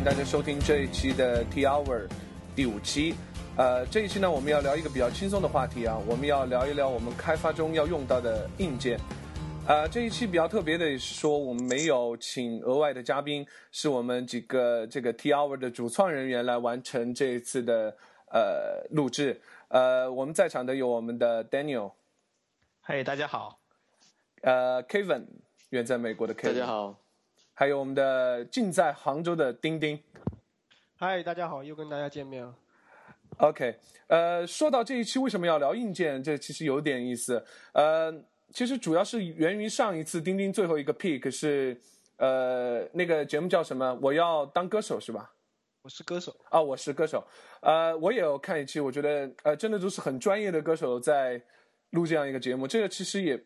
迎大家收听这一期的 T Hour 第五期。呃，这一期呢，我们要聊一个比较轻松的话题啊，我们要聊一聊我们开发中要用到的硬件。呃，这一期比较特别的是说，我们没有请额外的嘉宾，是我们几个这个 T Hour 的主创人员来完成这一次的呃录制。呃，我们在场的有我们的 Daniel，嗨，大家好。呃，Kevin，远在美国的 Kevin，大家好。还有我们的近在杭州的丁丁，嗨，大家好，又跟大家见面了。OK，呃，说到这一期为什么要聊硬件，这其实有点意思。呃，其实主要是源于上一次丁丁最后一个 pick 是，呃，那个节目叫什么？我要当歌手是吧？我是歌手啊，我是歌手。呃，我也有看一期，我觉得呃，真的都是很专业的歌手在录这样一个节目。这个其实也。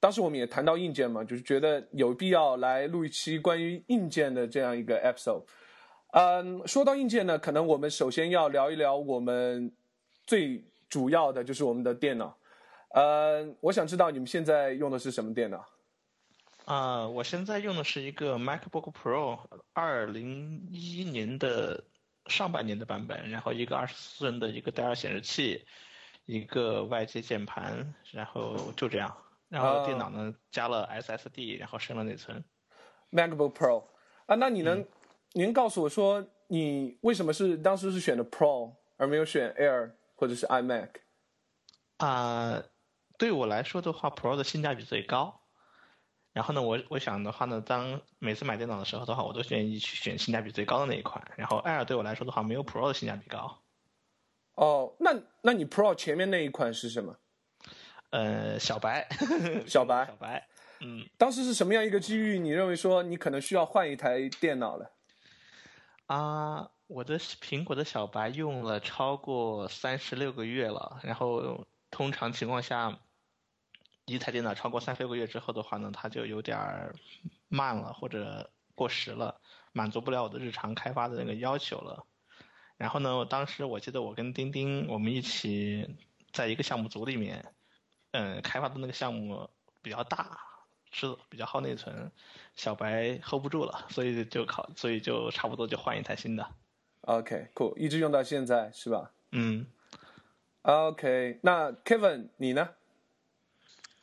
当时我们也谈到硬件嘛，就是觉得有必要来录一期关于硬件的这样一个 episode。嗯，说到硬件呢，可能我们首先要聊一聊我们最主要的就是我们的电脑。呃，我想知道你们现在用的是什么电脑？啊，我现在用的是一个 MacBook Pro，二零一一年的上半年的版本，然后一个二十四寸的一个戴尔显示器，一个外接键盘，然后就这样。然后电脑呢加了 SSD，然后升了内存。MacBook Pro 啊，那你能您告诉我说你为什么是当时是选的 Pro 而没有选 Air 或者是 iMac？啊，对我来说的话，Pro 的性价比最高。然后呢，我我想的话呢，当每次买电脑的时候的话，我都愿意去选性价比最高的那一款。然后 Air 对我来说的话，没有 Pro 的性价比高。哦，那那你 Pro 前面那一款是什么？呃，小白，小白，小白，嗯，当时是什么样一个机遇？你认为说你可能需要换一台电脑了？啊，我的苹果的小白用了超过三十六个月了，然后通常情况下，一台电脑超过三十六个月之后的话呢，它就有点慢了或者过时了，满足不了我的日常开发的那个要求了。然后呢，当时我记得我跟丁丁我们一起在一个项目组里面。嗯，开发的那个项目比较大，是比较耗内存，小白 hold 不住了，所以就考，所以就差不多就换一台新的。OK，cool，一直用到现在是吧？嗯。OK，那 Kevin 你呢？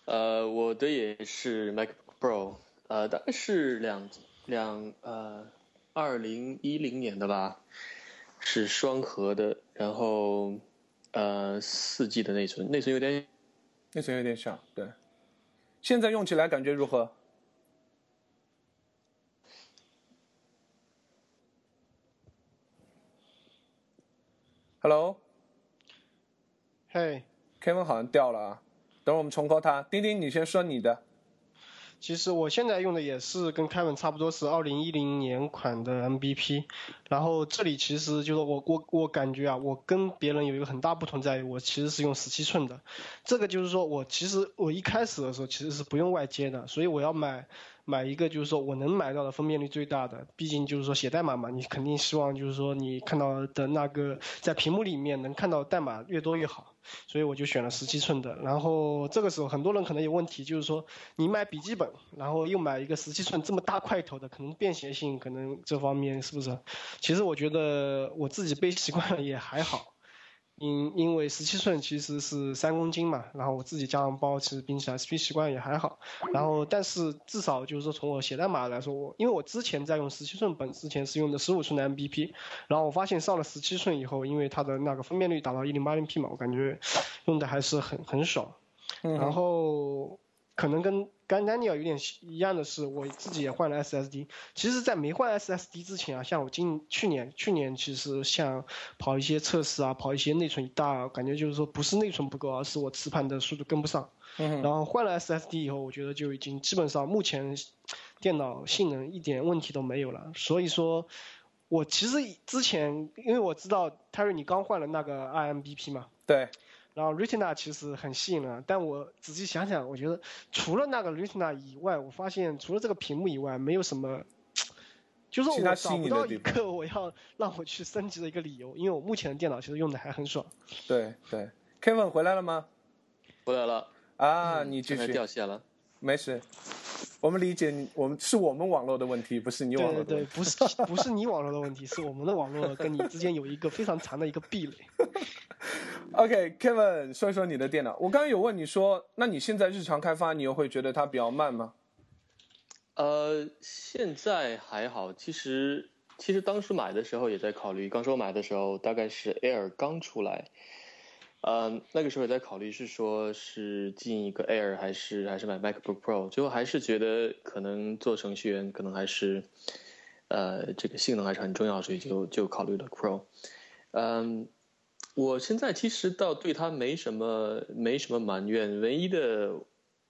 呃，我的也是 Mac Pro，呃，大概是两两呃二零一零年的吧，是双核的，然后呃四 G 的内存，内存有点。内存有点小，对。现在用起来感觉如何？Hello，嘿，Kevin 好像掉了啊，等会我们重 call 他。丁丁，你先说你的。其实我现在用的也是跟凯文差不多，是二零一零年款的 MBP。然后这里其实就是我我我感觉啊，我跟别人有一个很大不同在于，我其实是用十七寸的。这个就是说我其实我一开始的时候其实是不用外接的，所以我要买。买一个就是说我能买到的分辨率最大的，毕竟就是说写代码嘛，你肯定希望就是说你看到的那个在屏幕里面能看到代码越多越好，所以我就选了十七寸的。然后这个时候很多人可能有问题，就是说你买笔记本，然后又买一个十七寸这么大块头的，可能便携性可能这方面是不是？其实我觉得我自己背习惯了也还好。因因为十七寸其实是三公斤嘛，然后我自己加上包，其实并起来背习惯也还好。然后但是至少就是说从我写代码来说，我因为我之前在用十七寸本之前是用的十五寸的 MBP，然后我发现上了十七寸以后，因为它的那个分辨率达到一零八零 P 嘛，我感觉用的还是很很爽。然后。可能跟跟 Daniel 有点一样的是，我自己也换了 SSD。其实，在没换 SSD 之前啊，像我今去年去年其实像跑一些测试啊，跑一些内存一大，感觉就是说不是内存不够，而是我磁盘的速度跟不上。然后换了 SSD 以后，我觉得就已经基本上目前电脑性能一点问题都没有了。所以说，我其实之前因为我知道 Terry 你刚换了那个 IMBP 嘛。对。然后 Retina 其实很吸引人，但我仔细想想，我觉得除了那个 Retina 以外，我发现除了这个屏幕以外，没有什么，就是我找不到一个我要让我去升级的一个理由，因为我目前的电脑其实用的还很爽。对对，Kevin 回来了吗？回来了。啊，你继续。掉线了。没事。我们理解你，我们是我们网络的问题，不是你网对对对，络的问题。不是不是你网络的问题，是我们的网络跟你之间有一个非常长的一个壁垒。OK，Kevin，、说一说你的电脑。我刚刚有问你说，那你现在日常开发，你又会觉得它比较慢吗？呃，现在还好，其实其实当时买的时候也在考虑，刚说买的时候大概是 Air 刚出来，呃，那个时候也在考虑是说是进一个 Air 还是还是买 MacBook Pro，最后还是觉得可能做程序员可能还是呃这个性能还是很重要，所以就就考虑了 Pro。嗯，我现在其实倒对它没什么没什么埋怨，唯一的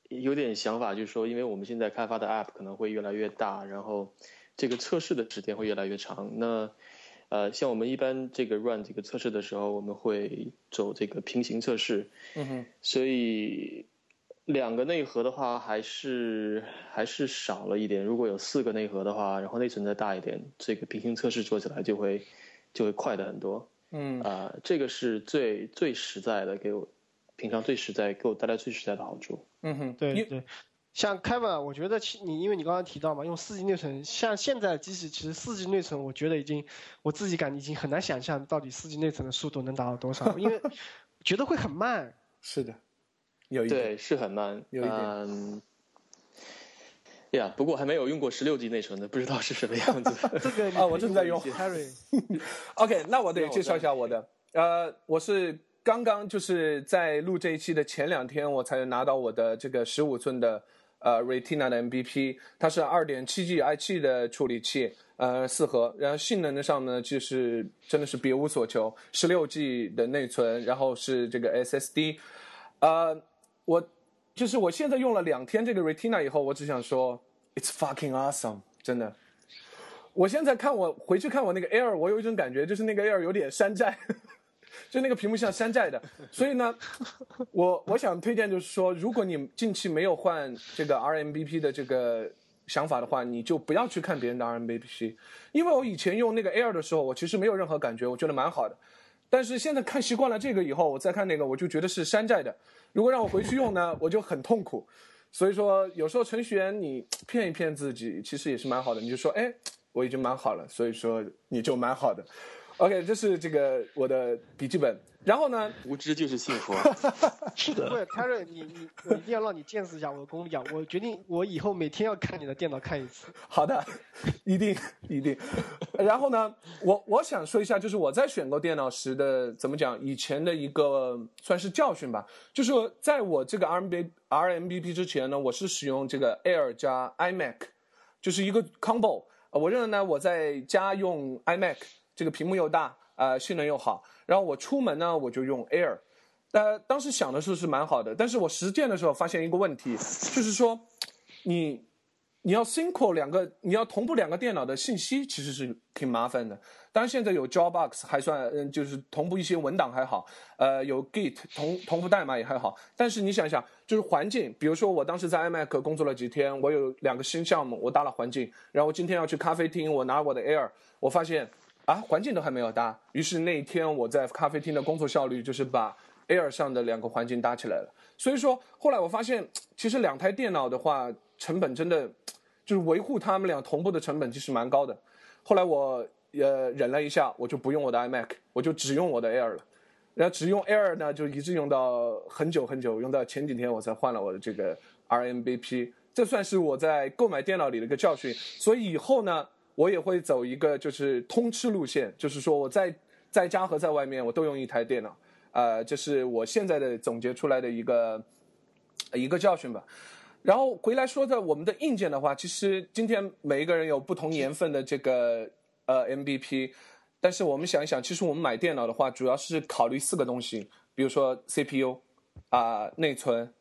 有点想法就是说，因为我们现在开发的 App 可能会越来越大，然后这个测试的时间会越来越长。那呃，像我们一般这个 run 这个测试的时候，我们会走这个平行测试，嗯哼，所以两个内核的话还是还是少了一点。如果有四个内核的话，然后内存再大一点，这个平行测试做起来就会就会快的很多。嗯啊、这个是最最实在的，给我平常最实在给我带来最实在的好处。嗯哼，对对，像 Kevin，我觉得其你因为你刚刚提到嘛，用四 G 内存，像现在的机器其实四 G 内存，我觉得已经我自己感已经很难想象到底四 G 内存的速度能达到多少，因为 觉得会很慢。是的，有一点。对，是很慢，有一点嗯，呀，不过还没有用过十六 G 内存的，不知道是什么样子。这个 啊我正在用 Harry，OK，那我得介绍一下我的。呃，我是刚刚就是在录这一期的前两天，我才拿到我的这个十五寸的呃 Retina 的 MVP，它是二点七 G i7 的处理器，呃四核，然后性能的上呢就是真的是别无所求，十六 G 的内存，然后是这个 SSD，呃，我就是我现在用了两天这个 Retina 以后，我只想说，It's fucking awesome，真的。我现在看我回去看我那个 Air，我有一种感觉，就是那个 Air 有点山寨，就那个屏幕像山寨的。所以呢，我我想推荐就是说，如果你近期没有换这个 RMBP 的这个想法的话，你就不要去看别人的 RMBP，因为我以前用那个 Air 的时候，我其实没有任何感觉，我觉得蛮好的。但是现在看习惯了这个以后，我再看那个，我就觉得是山寨的。如果让我回去用呢，我就很痛苦。所以说，有时候程序员你骗一骗自己，其实也是蛮好的。你就说，哎，我已经蛮好了，所以说你就蛮好的。OK，这是这个我的笔记本。然后呢，无知就是幸福。是的，不是 Harry，你你我一定要让你见识一下我的功力啊！我决定我以后每天要看你的电脑看一次。好的，一定一定。然后呢，我我想说一下，就是我在选购电脑时的怎么讲，以前的一个算是教训吧。就是在我这个 RMB RMBP 之前呢，我是使用这个 Air 加 iMac，就是一个 combo。呃我认为呢，我在家用 iMac，这个屏幕又大，呃，性能又好。然后我出门呢，我就用 Air。呃，当时想的时候是蛮好的，但是我实践的时候发现一个问题，就是说，你你要 sync 两个，你要同步两个电脑的信息，其实是挺麻烦的。当然现在有 Dropbox 还算，嗯，就是同步一些文档还好，呃，有 Git 同同步代码也还好。但是你想想，就是环境，比如说我当时在 iMac 工作了几天，我有两个新项目，我搭了环境，然后我今天要去咖啡厅，我拿我的 Air，我发现啊，环境都还没有搭，于是那一天我在咖啡厅的工作效率就是把 Air 上的两个环境搭起来了。所以说，后来我发现，其实两台电脑的话，成本真的就是维护他们俩同步的成本其实蛮高的。后来我呃忍了一下，我就不用我的 iMac，我就只用我的 Air 了。然后只用 Air 呢，就一直用到很久很久，用到前几天我才换了我的这个 RMBP。这算是我在购买电脑里的一个教训。所以以后呢，我也会走一个就是通吃路线，就是说我在在家和在外面我都用一台电脑。呃，这是我现在的总结出来的一个一个教训吧。然后回来说的我们的硬件的话，其实今天每一个人有不同年份的这个呃 MVP，但是我们想一想，其实我们买电脑的话，主要是考虑四个东西，比如说 CPU 啊、内存，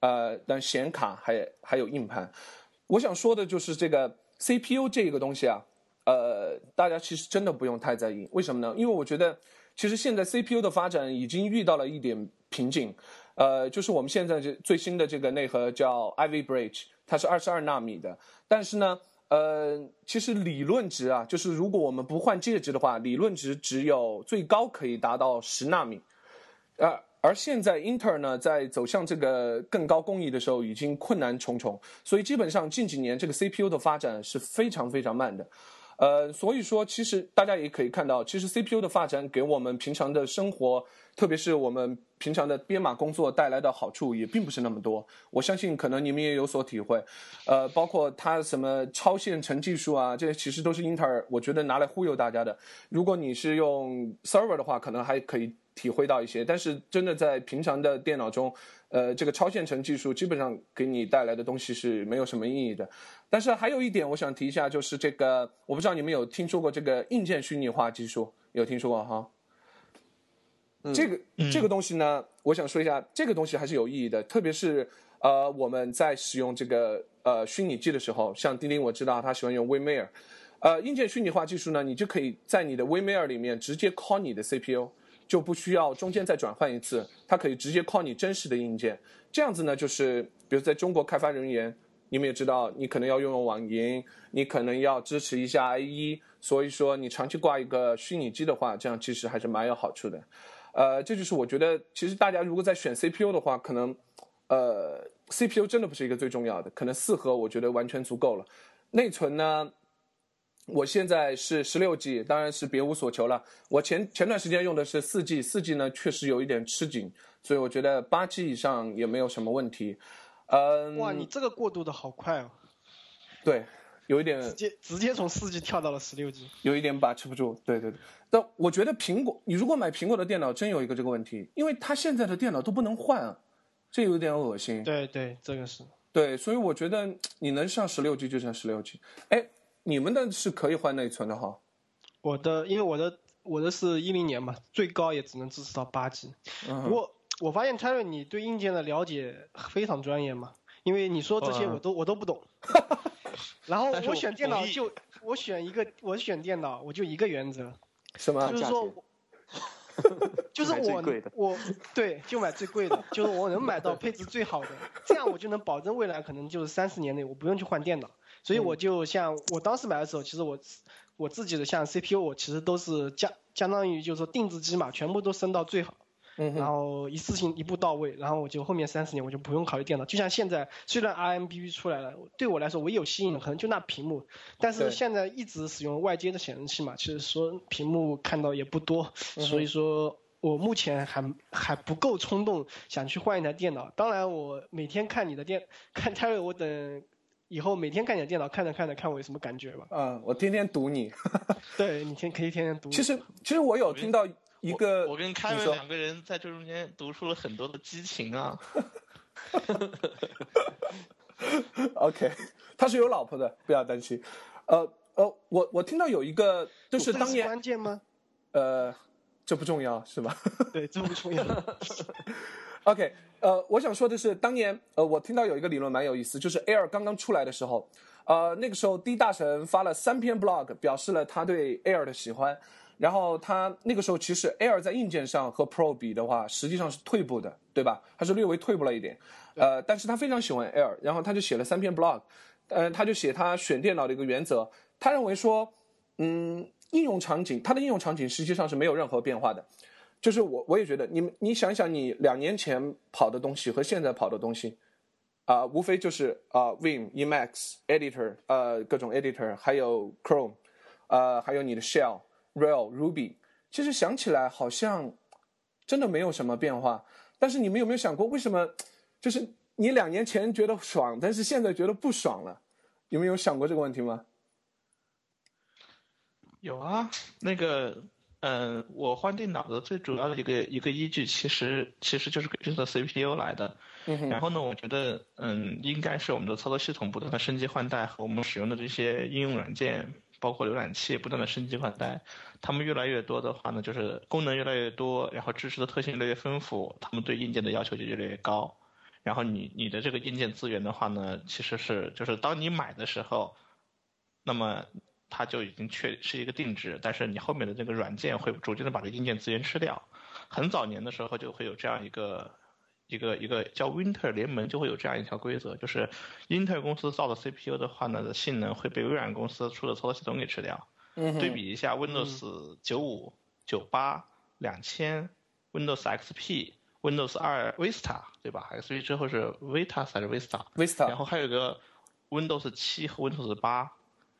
呃，但显卡还还有硬盘。我想说的就是这个 CPU 这个东西啊，呃，大家其实真的不用太在意，为什么呢？因为我觉得其实现在 CPU 的发展已经遇到了一点瓶颈。呃，就是我们现在这最新的这个内核叫 Ivy Bridge，它是二十二纳米的，但是呢，呃，其实理论值啊，就是如果我们不换介质的话，理论值只有最高可以达到十纳米，呃，而现在英特尔呢，在走向这个更高工艺的时候，已经困难重重，所以基本上近几年这个 CPU 的发展是非常非常慢的。呃，所以说其实大家也可以看到，其实 CPU 的发展给我们平常的生活，特别是我们平常的编码工作带来的好处也并不是那么多。我相信可能你们也有所体会。呃，包括它什么超线程技术啊，这些其实都是英特尔，我觉得拿来忽悠大家的。如果你是用 server 的话，可能还可以体会到一些，但是真的在平常的电脑中，呃，这个超线程技术基本上给你带来的东西是没有什么意义的。但是还有一点，我想提一下，就是这个，我不知道你们有听说过这个硬件虚拟化技术，有听说过哈？这个这个东西呢，我想说一下，这个东西还是有意义的，特别是呃，我们在使用这个呃虚拟机的时候，像钉钉我知道他喜欢用 WinMair，呃，硬件虚拟化技术呢，你就可以在你的 WinMair 里面直接 call 你的 CPU，就不需要中间再转换一次，它可以直接 call 你真实的硬件，这样子呢，就是比如在中国开发人员。你们也知道，你可能要用用网银，你可能要支持一下 IE，所以说你长期挂一个虚拟机的话，这样其实还是蛮有好处的。呃，这就是我觉得，其实大家如果在选 CPU 的话，可能，呃，CPU 真的不是一个最重要的，可能四核我觉得完全足够了。内存呢，我现在是十六 G，当然是别无所求了。我前前段时间用的是四 G，四 G 呢确实有一点吃紧，所以我觉得八 G 以上也没有什么问题。嗯，哇，你这个过渡的好快哦！对，有一点直接直接从四 G 跳到了十六 G，有一点把持不住。对对对，但我觉得苹果，你如果买苹果的电脑，真有一个这个问题，因为它现在的电脑都不能换啊，这有点恶心。对对，这个是。对，所以我觉得你能上十六 G 就上十六 G。哎，你们的是可以换内存的哈？我的，因为我的我的是一零年嘛，最高也只能支持到八 G。不过。我发现 Terry，你对硬件的了解非常专业嘛？因为你说这些我都我都不懂。然后我选电脑就我选一个，我选电脑我就一个原则，什么？就是说，就是我我对就买最贵的，就是我能买到配置最好的，这样我就能保证未来可能就是三四年内我不用去换电脑。所以我就像我当时买的时候，其实我我自己的像 CPU 我其实都是相相当于就是说定制机嘛，全部都升到最好。然后一次性一步到位，然后我就后面三十年我就不用考虑电脑。就像现在，虽然 RMBB 出来了，对我来说唯有吸引的可能就那屏幕，但是现在一直使用外接的显示器嘛，其实说屏幕看到也不多，所以说我目前还还不够冲动想去换一台电脑。当然，我每天看你的电看 Terry，我等以后每天看你的电脑看着看着看我有什么感觉吧。嗯，我天天读你。对你天可以天天读。其实其实我有听到。一个，我跟凯文两个人在这中间读出了很多的激情啊。OK，他是有老婆的，不要担心。呃呃，我我听到有一个，就是当年关键吗？呃，这不重要是吧？对，这不重要。OK，呃，我想说的是，当年呃，我听到有一个理论蛮有意思，就是 Air 刚刚出来的时候，呃，那个时候 D 大神发了三篇 blog，表示了他对 Air 的喜欢。然后他那个时候其实 Air 在硬件上和 Pro 比的话，实际上是退步的，对吧？它是略微退步了一点。呃，但是他非常喜欢 Air，然后他就写了三篇 blog，呃，他就写他选电脑的一个原则。他认为说，嗯，应用场景，它的应用场景实际上是没有任何变化的。就是我我也觉得，你们你想想，你两年前跑的东西和现在跑的东西，啊，无非就是啊，Vim、Emacs、Editor，呃，各种 Editor，还有 Chrome，呃，还有你的 Shell。real、Ruby，其实想起来好像真的没有什么变化。但是你们有没有想过，为什么就是你两年前觉得爽，但是现在觉得不爽了？有没有想过这个问题吗？有啊，那个，嗯，我换电脑的最主要的一个一个依据，其实其实就是根据的 CPU 来的。然后呢，我觉得，嗯，应该是我们的操作系统不断的升级换代和我们使用的这些应用软件。包括浏览器不断的升级换代，它们越来越多的话呢，就是功能越来越多，然后支持的特性越来越丰富，他们对硬件的要求就越来越高。然后你你的这个硬件资源的话呢，其实是就是当你买的时候，那么它就已经确是一个定制，但是你后面的这个软件会逐渐的把这硬件资源吃掉。很早年的时候就会有这样一个。一个一个叫 Winter 联盟就会有这样一条规则，就是英特尔公司造的 CPU 的话呢，的性能会被微软公司出的操作系统给吃掉。嗯对比一下 Windows 九五、九八、两千、Windows XP、Windows 二 Vista 对吧？？XP 之后是 Vita 还是 Vista？Vista，然后还有个 Windows 七和 Windows 八。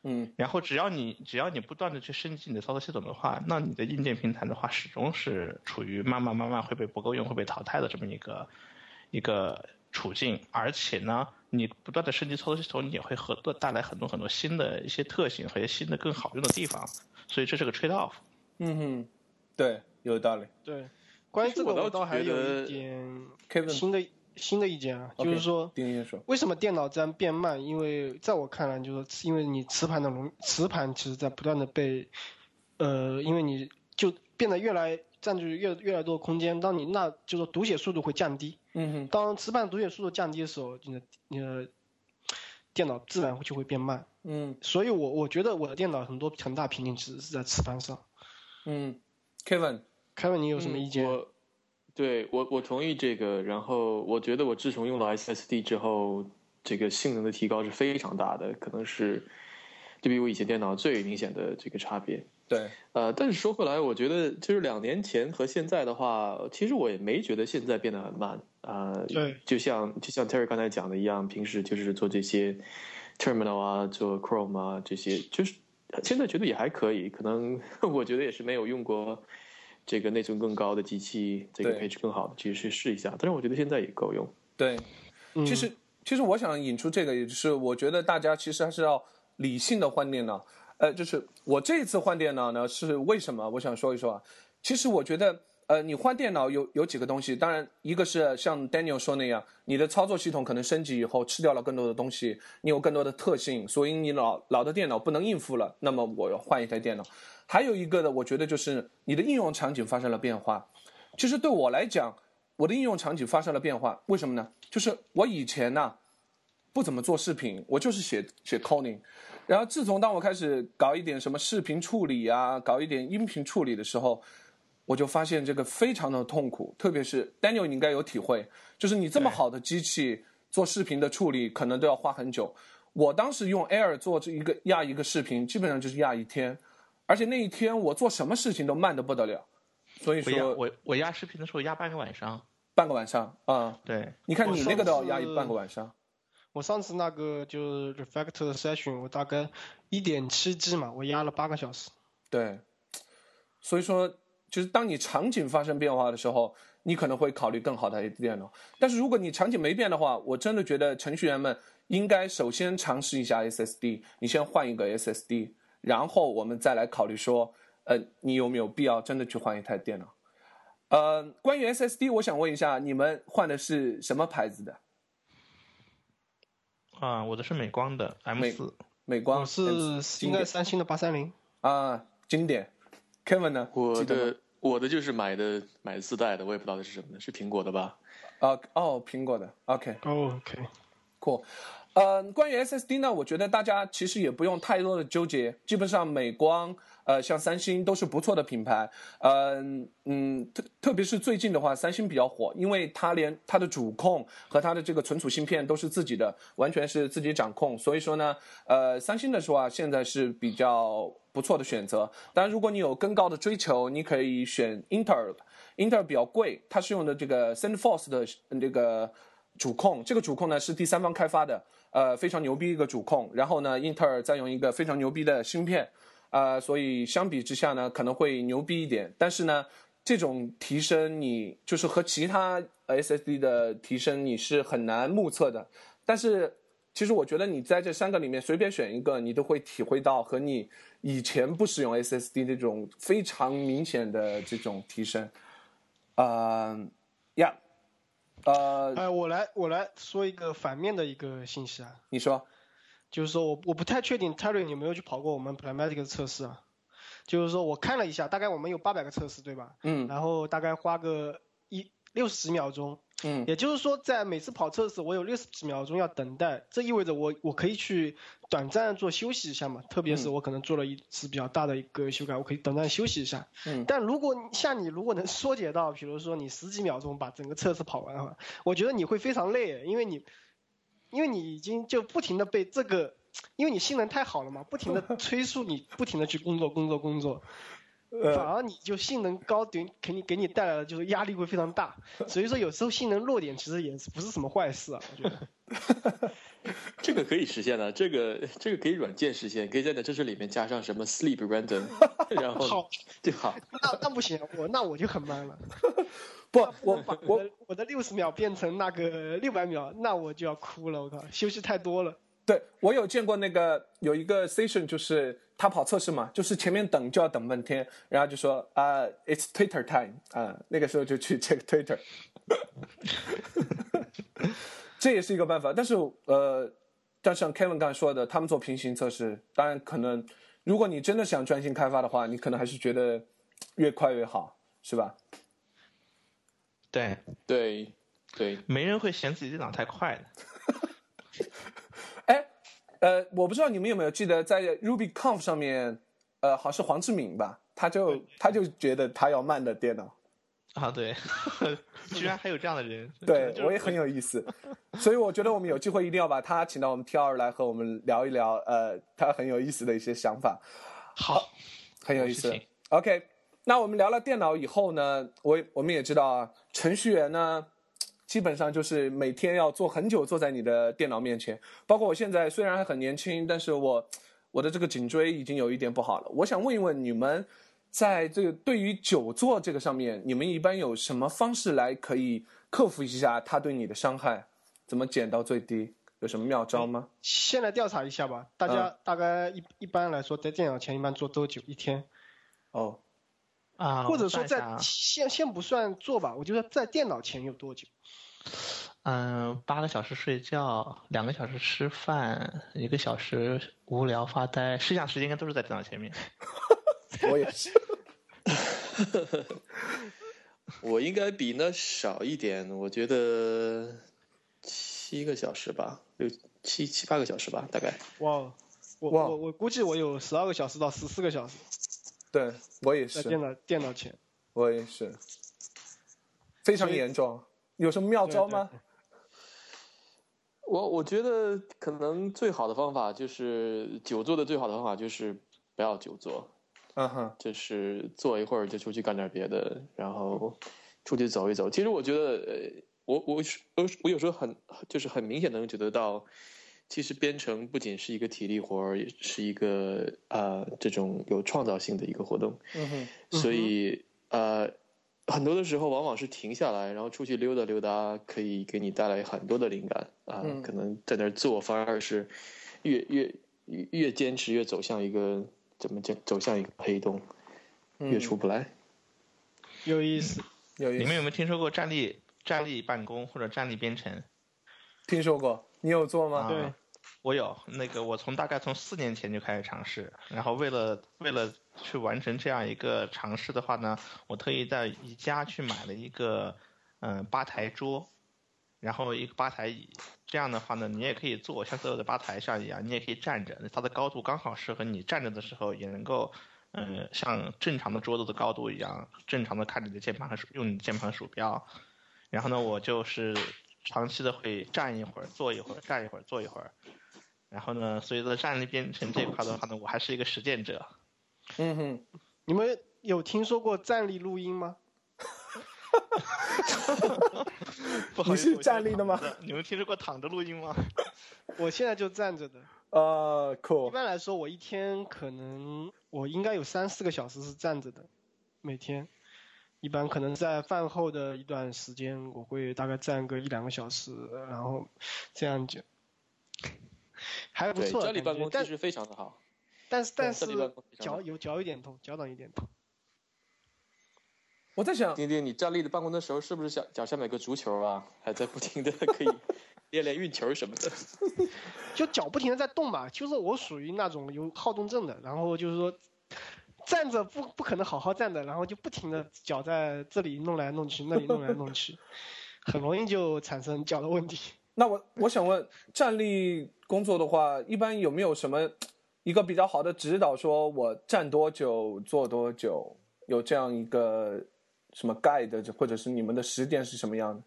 嗯，然后只要你只要你不断的去升级你的操作系统的话，那你的硬件平台的话，始终是处于慢慢慢慢会被不够用、会被淘汰的这么一个一个处境。而且呢，你不断的升级操作系统，你也会和带来很多很多新的一些特性和一些新的更好用的地方。所以这是个 trade off。嗯哼，对，有道理。对，关于这个我倒还有一点 Kevin 新的新的意见啊，就是说。为什么电脑这样变慢？因为在我看来，就是说因为你磁盘的容磁盘其实在不断的被，呃，因为你就变得越来占据越越来越多的空间，当你那就是读写速度会降低。嗯哼，当磁盘读写速度降低的时候，你的你的电脑自然就会变慢。嗯所以我我觉得我的电脑很多很大瓶颈其实是在磁盘上。嗯，Kevin，Kevin，你有什么意见？我对我我同意这个，然后我觉得我自从用了 SSD 之后，这个性能的提高是非常大的，可能是对比我以前电脑最明显的这个差别。对，呃，但是说回来，我觉得就是两年前和现在的话，其实我也没觉得现在变得很慢啊。呃对，就像就像 Terry 刚才讲的一样，平时就是做这些 Terminal 啊，做 Chrome 啊这些，就是现在觉得也还可以。可能 我觉得也是没有用过这个内存更高的机器，这个配置更好的，其实去试一下。但是我觉得现在也够用。对，嗯其实其实我想引出这个，也就是我觉得大家其实还是要理性的换电脑。呃，就是我这一次换电脑呢，是为什么？我想说一说啊。其实我觉得，呃，你换电脑有有几个东西，当然一个是像 Daniel 说那样，你的操作系统可能升级以后吃掉了更多的东西，你有更多的特性，所以你老老的电脑不能应付了，那么我要换一台电脑。还有一个呢，我觉得就是你的应用场景发生了变化。其实对我来讲，我的应用场景发生了变化，为什么呢？就是我以前呢、不怎么做视频，我就是写写 coding。然后自从当我开始搞一点什么视频处理啊，搞一点音频处理的时候，我就发现这个非常的痛苦。特别是 Daniel，你应该有体会，就是你这么好的机器做视频的处理，可能都要花很久。我当时用 Air 做这一个压一个视频，基本上就是压一天，而且那一天我做什么事情都慢得不得了。所以我压说我我压视频的时候压半个晚上。半个晚上啊、对，你看你那个都要压一半个晚上。我上次那个就是 refactor session，我大概一点七 G 嘛，我压了八个小时。对，所以说，就是当你场景发生变化的时候，你可能会考虑更好的电脑。但是如果你场景没变的话，我真的觉得程序员们应该首先尝试一下 SSD，你先换一个 SSD，然后我们再来考虑说，呃，你有没有必要真的去换一台电脑？呃，关于 SSD，我想问一下，你们换的是什么牌子的？啊，我的是美光的 M 美四。美光？我是应该三星的八三零。啊，经典。Kevin 呢？我的我的就是买的买的自带的，我也不知道它是什么的，是苹果的吧？啊哦，苹果的。OK。哦呃，关于 SSD 呢，我觉得大家其实也不用太多的纠结，基本上美光、呃，像三星都是不错的品牌，嗯、嗯，特特别是最近的话，三星比较火，因为它连它的主控和它的这个存储芯片都是自己的，完全是自己掌控，所以说呢，呃，三星的话现在是比较不错的选择。当然，如果你有更高的追求，你可以选英特尔的，英特尔比较贵，它是用的这个 s e n d f o r c e 的这个。主控，这个主控呢是第三方开发的，呃，非常牛逼一个主控。然后呢，英特尔再用一个非常牛逼的芯片，呃，所以相比之下呢，可能会牛逼一点。但是呢，这种提升你就是和其他 SSD 的提升你是很难目测的。但是其实我觉得你在这三个里面随便选一个，你都会体会到和你以前不使用 SSD 这种非常明显的这种提升。呃，呃，哎，我来我来说一个反面的一个信息啊，你说，就是说我我不太确定 Terry 你有没有去跑过我们 Pragmatic 的测试啊？就是说我看了一下，大概我们有八百个测试，对吧？嗯然后大概花个一六十秒钟，嗯也就是说，在每次跑测试，我有六十几秒钟要等待，这意味着我我可以去短暂做休息一下嘛，特别是我可能做了一次比较大的一个修改，我可以短暂休息一下。嗯但如果像你如果能缩减到，比如说你十几秒钟把整个测试跑完的话，我觉得你会非常累，因为你因为你已经就不停的被这个，因为你性能太好了嘛，不停的 催促你不停的去工作工作工作。呃反而你就性能高点，给你给你带来的就是压力会非常大。所以说有时候性能弱点其实也不是什么坏事啊，我觉得。这个可以实现的，这个这个可以软件实现，可以在这这里面加上什么 sleep random，然后好，就好。那那不行，我那我就很慢了。不，我我把我我的六十秒变成那个六百秒，那我就要哭了，我靠，休息太多了。对我有见过那个有一个 station，就是他跑测试嘛，就是前面等就要等半天，然后就说啊、i t s Twitter time 啊、那个时候就去 check Twitter，这也是一个办法。但是呃，但像 Kevin 刚才说的，他们做平行测试，当然可能如果你真的想专心开发的话，你可能还是觉得越快越好，是吧？对，对对，没人会嫌自己电脑太快的。哎，呃，我不知道你们有没有记得在 RubyConf 上面，呃，好像是黄志敏吧，他就他就觉得他要慢的电脑，啊，对，居然还有这样的人。对我也很有意思，所以我觉得我们有机会一定要把他请到我们 T 二来和我们聊一聊，呃，他很有意思的一些想法，好，很有意思。OK，那我们聊了电脑以后呢，我我们也知道啊，程序员呢，基本上就是每天要坐很久坐在你的电脑面前。包括我现在虽然还很年轻，但是我我的这个颈椎已经有一点不好了。我想问一问你们，在这个对于久坐这个上面，你们一般有什么方式来可以克服一下它对你的伤害？怎么减到最低？有什么妙招吗？先来调查一下吧，大家大概一一般来说在电脑前一般坐多久一天？哦，啊，或者说在先先不算坐吧，我觉得在电脑前有多久？嗯，八个小时睡觉，两个小时吃饭，一个小时无聊发呆，剩下时间应该都是在电脑前面。我也是。我应该比那少一点，我觉得七个小时吧，六七七八个小时吧，大概。哇，我我我估计我有十二个小时到十四个小时对我也是，在电脑电脑前。我也是，非常严重。有什么妙招吗？我我觉得可能最好的方法就是久坐的最好的方法就是不要久坐，嗯哼，就是坐一会儿就出去干点别的，然后出去走一走。其实我觉得，呃，我我我我有时候很就是很明显能觉得到，其实编程不仅是一个体力活儿，也是一个呃这种有创造性的一个活动。嗯哼，所以呃，很多的时候往往是停下来，然后出去溜达溜达，可以给你带来很多的灵感啊、嗯可能在那儿做，反而是越越越越坚持，越走向一个怎么讲，走向一个黑洞，越出不来。有意思，有意思。你们有没有听说过站立站立办公或者站立编程？听说过？你有做吗？啊对，我有那个，我从大概从四年前就开始尝试，然后为了为了去完成这样一个尝试的话呢，我特意在宜家去买了一个嗯、吧台桌，然后一个吧台椅，这样的话呢，你也可以坐，像所有的吧台上一样，你也可以站着，它的高度刚好适合你站着的时候也能够。嗯，像正常的桌子的高度一样，正常的看你的键盘和，用你的键盘鼠标。然后呢，我就是长期的会站一会儿，坐一会儿，站一会儿，坐一会儿。然后呢，所以在站立编程这一块的话呢，我还是一个实践者。嗯哼，你们有听说过站立录音吗？不好意思你是站立的吗？你们听说过躺着录音吗？我现在就站着的。呃一般来说，我一天可能我应该有三四个小时是站着的，每天。一般可能在饭后的一段时间，我会大概站个一两个小时，然后这样就还不，错。家里办公但其实非常的好。但是但是脚有脚有点痛，脚掌有点痛。我在想，丁丁，你站立的办公的时候，是不是脚脚下面有个足球啊？还在不停的可以 练练运球什么的？就脚不停的在动嘛，就是我属于那种有好动症的，然后就是说站着不不可能好好站着，然后就不停的脚在这里弄来弄去，那里弄来弄去，很容易就产生脚的问题。那我我想问，站立工作的话，一般有没有什么 一个比较好的指导，说我站多久坐多久，有这样一个什么 guide，或者是你们的实践是什么样的？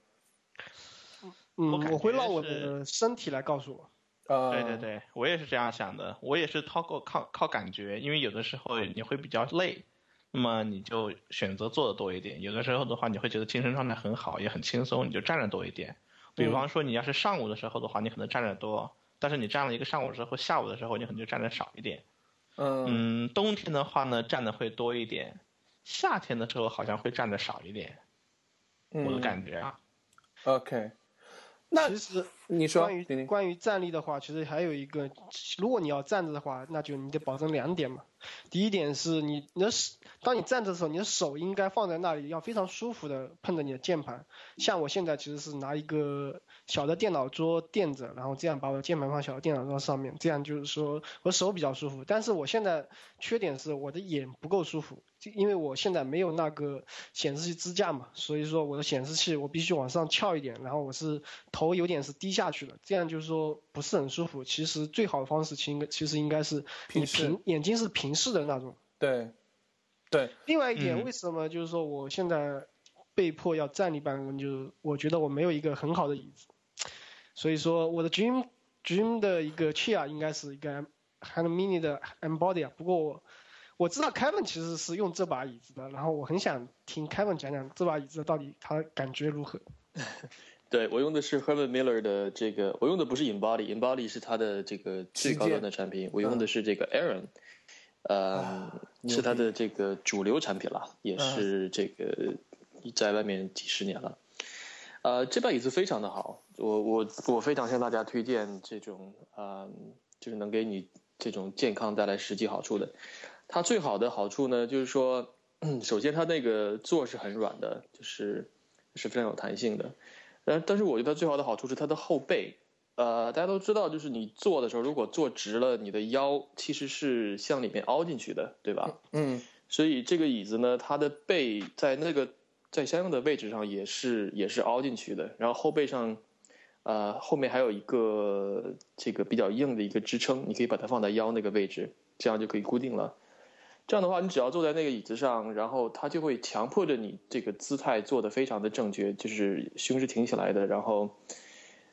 嗯，我我会觉让我的身体来告诉我。呃，对对对，我也是这样想的，我也是靠过靠靠感觉，因为有的时候你会比较累，那么你就选择做的多一点。有的时候的话，你会觉得精神状态很好，也很轻松，你就站着多一点。比方说，你要是上午的时候的话，你可能站着多，但是你站了一个上午之后，下午的时候你可能就站的少一点。嗯嗯，冬天的话呢，站的会多一点，夏天的时候好像会站的少一点，我的嗯感觉啊。，OK，那其实你说，关于站立的话，其实还有一个，如果你要站着的话，那就你得保证两点嘛。第一点是你你的手，当你站着的时候，你的手应该放在那里，要非常舒服的碰着你的键盘。像我现在其实是拿一个小的电脑桌垫着，然后这样把我的键盘放小的电脑桌上面，这样就是说我手比较舒服。但是我现在缺点是我的眼不够舒服，就因为我现在没有那个显示器支架嘛，所以说我的显示器我必须往上翘一点，然后我是头有点是低下去的，这样就是说不是很舒服。其实最好的方式其实应该其实应该是你平眼睛是平视的那种。对，对，另外一点，嗯为什么就是说我现在被迫要站立办公，就是我觉得我没有一个很好的椅子，所以说我的 Dream Dream 的一个 chair 应该是一个 Hand Mini 的 Embody 啊。不过我我知道 Kevin 其实是用这把椅子的，然后我很想听 Kevin 讲讲这把椅子到底他感觉如何。对我用的是 Herman Miller 的这个，我用的不是 Embody，Embody 是它的这个最高端的产品，我用的是这个 Aaron，呃，啊是它的这个主流产品了，也是这个在外面几十年了。呃，这把椅子非常的好，我我我非常向大家推荐这种，呃，就是能给你这种健康带来实际好处的。它最好的好处呢，就是说，首先它那个座是很软的，就是是非常有弹性的。呃，但是我觉得最好的好处是它的后背。呃，大家都知道，就是你坐的时候，如果坐直了，你的腰其实是向里面凹进去的，对吧？嗯所以这个椅子呢，它的背在那个在相应的位置上也是也是凹进去的，然后后背上，呃，后面还有一个这个比较硬的一个支撑，你可以把它放在腰那个位置，这样就可以固定了。这样的话，你只要坐在那个椅子上，然后它就会强迫着你这个姿态做得非常的正确，就是胸是挺起来的，然后，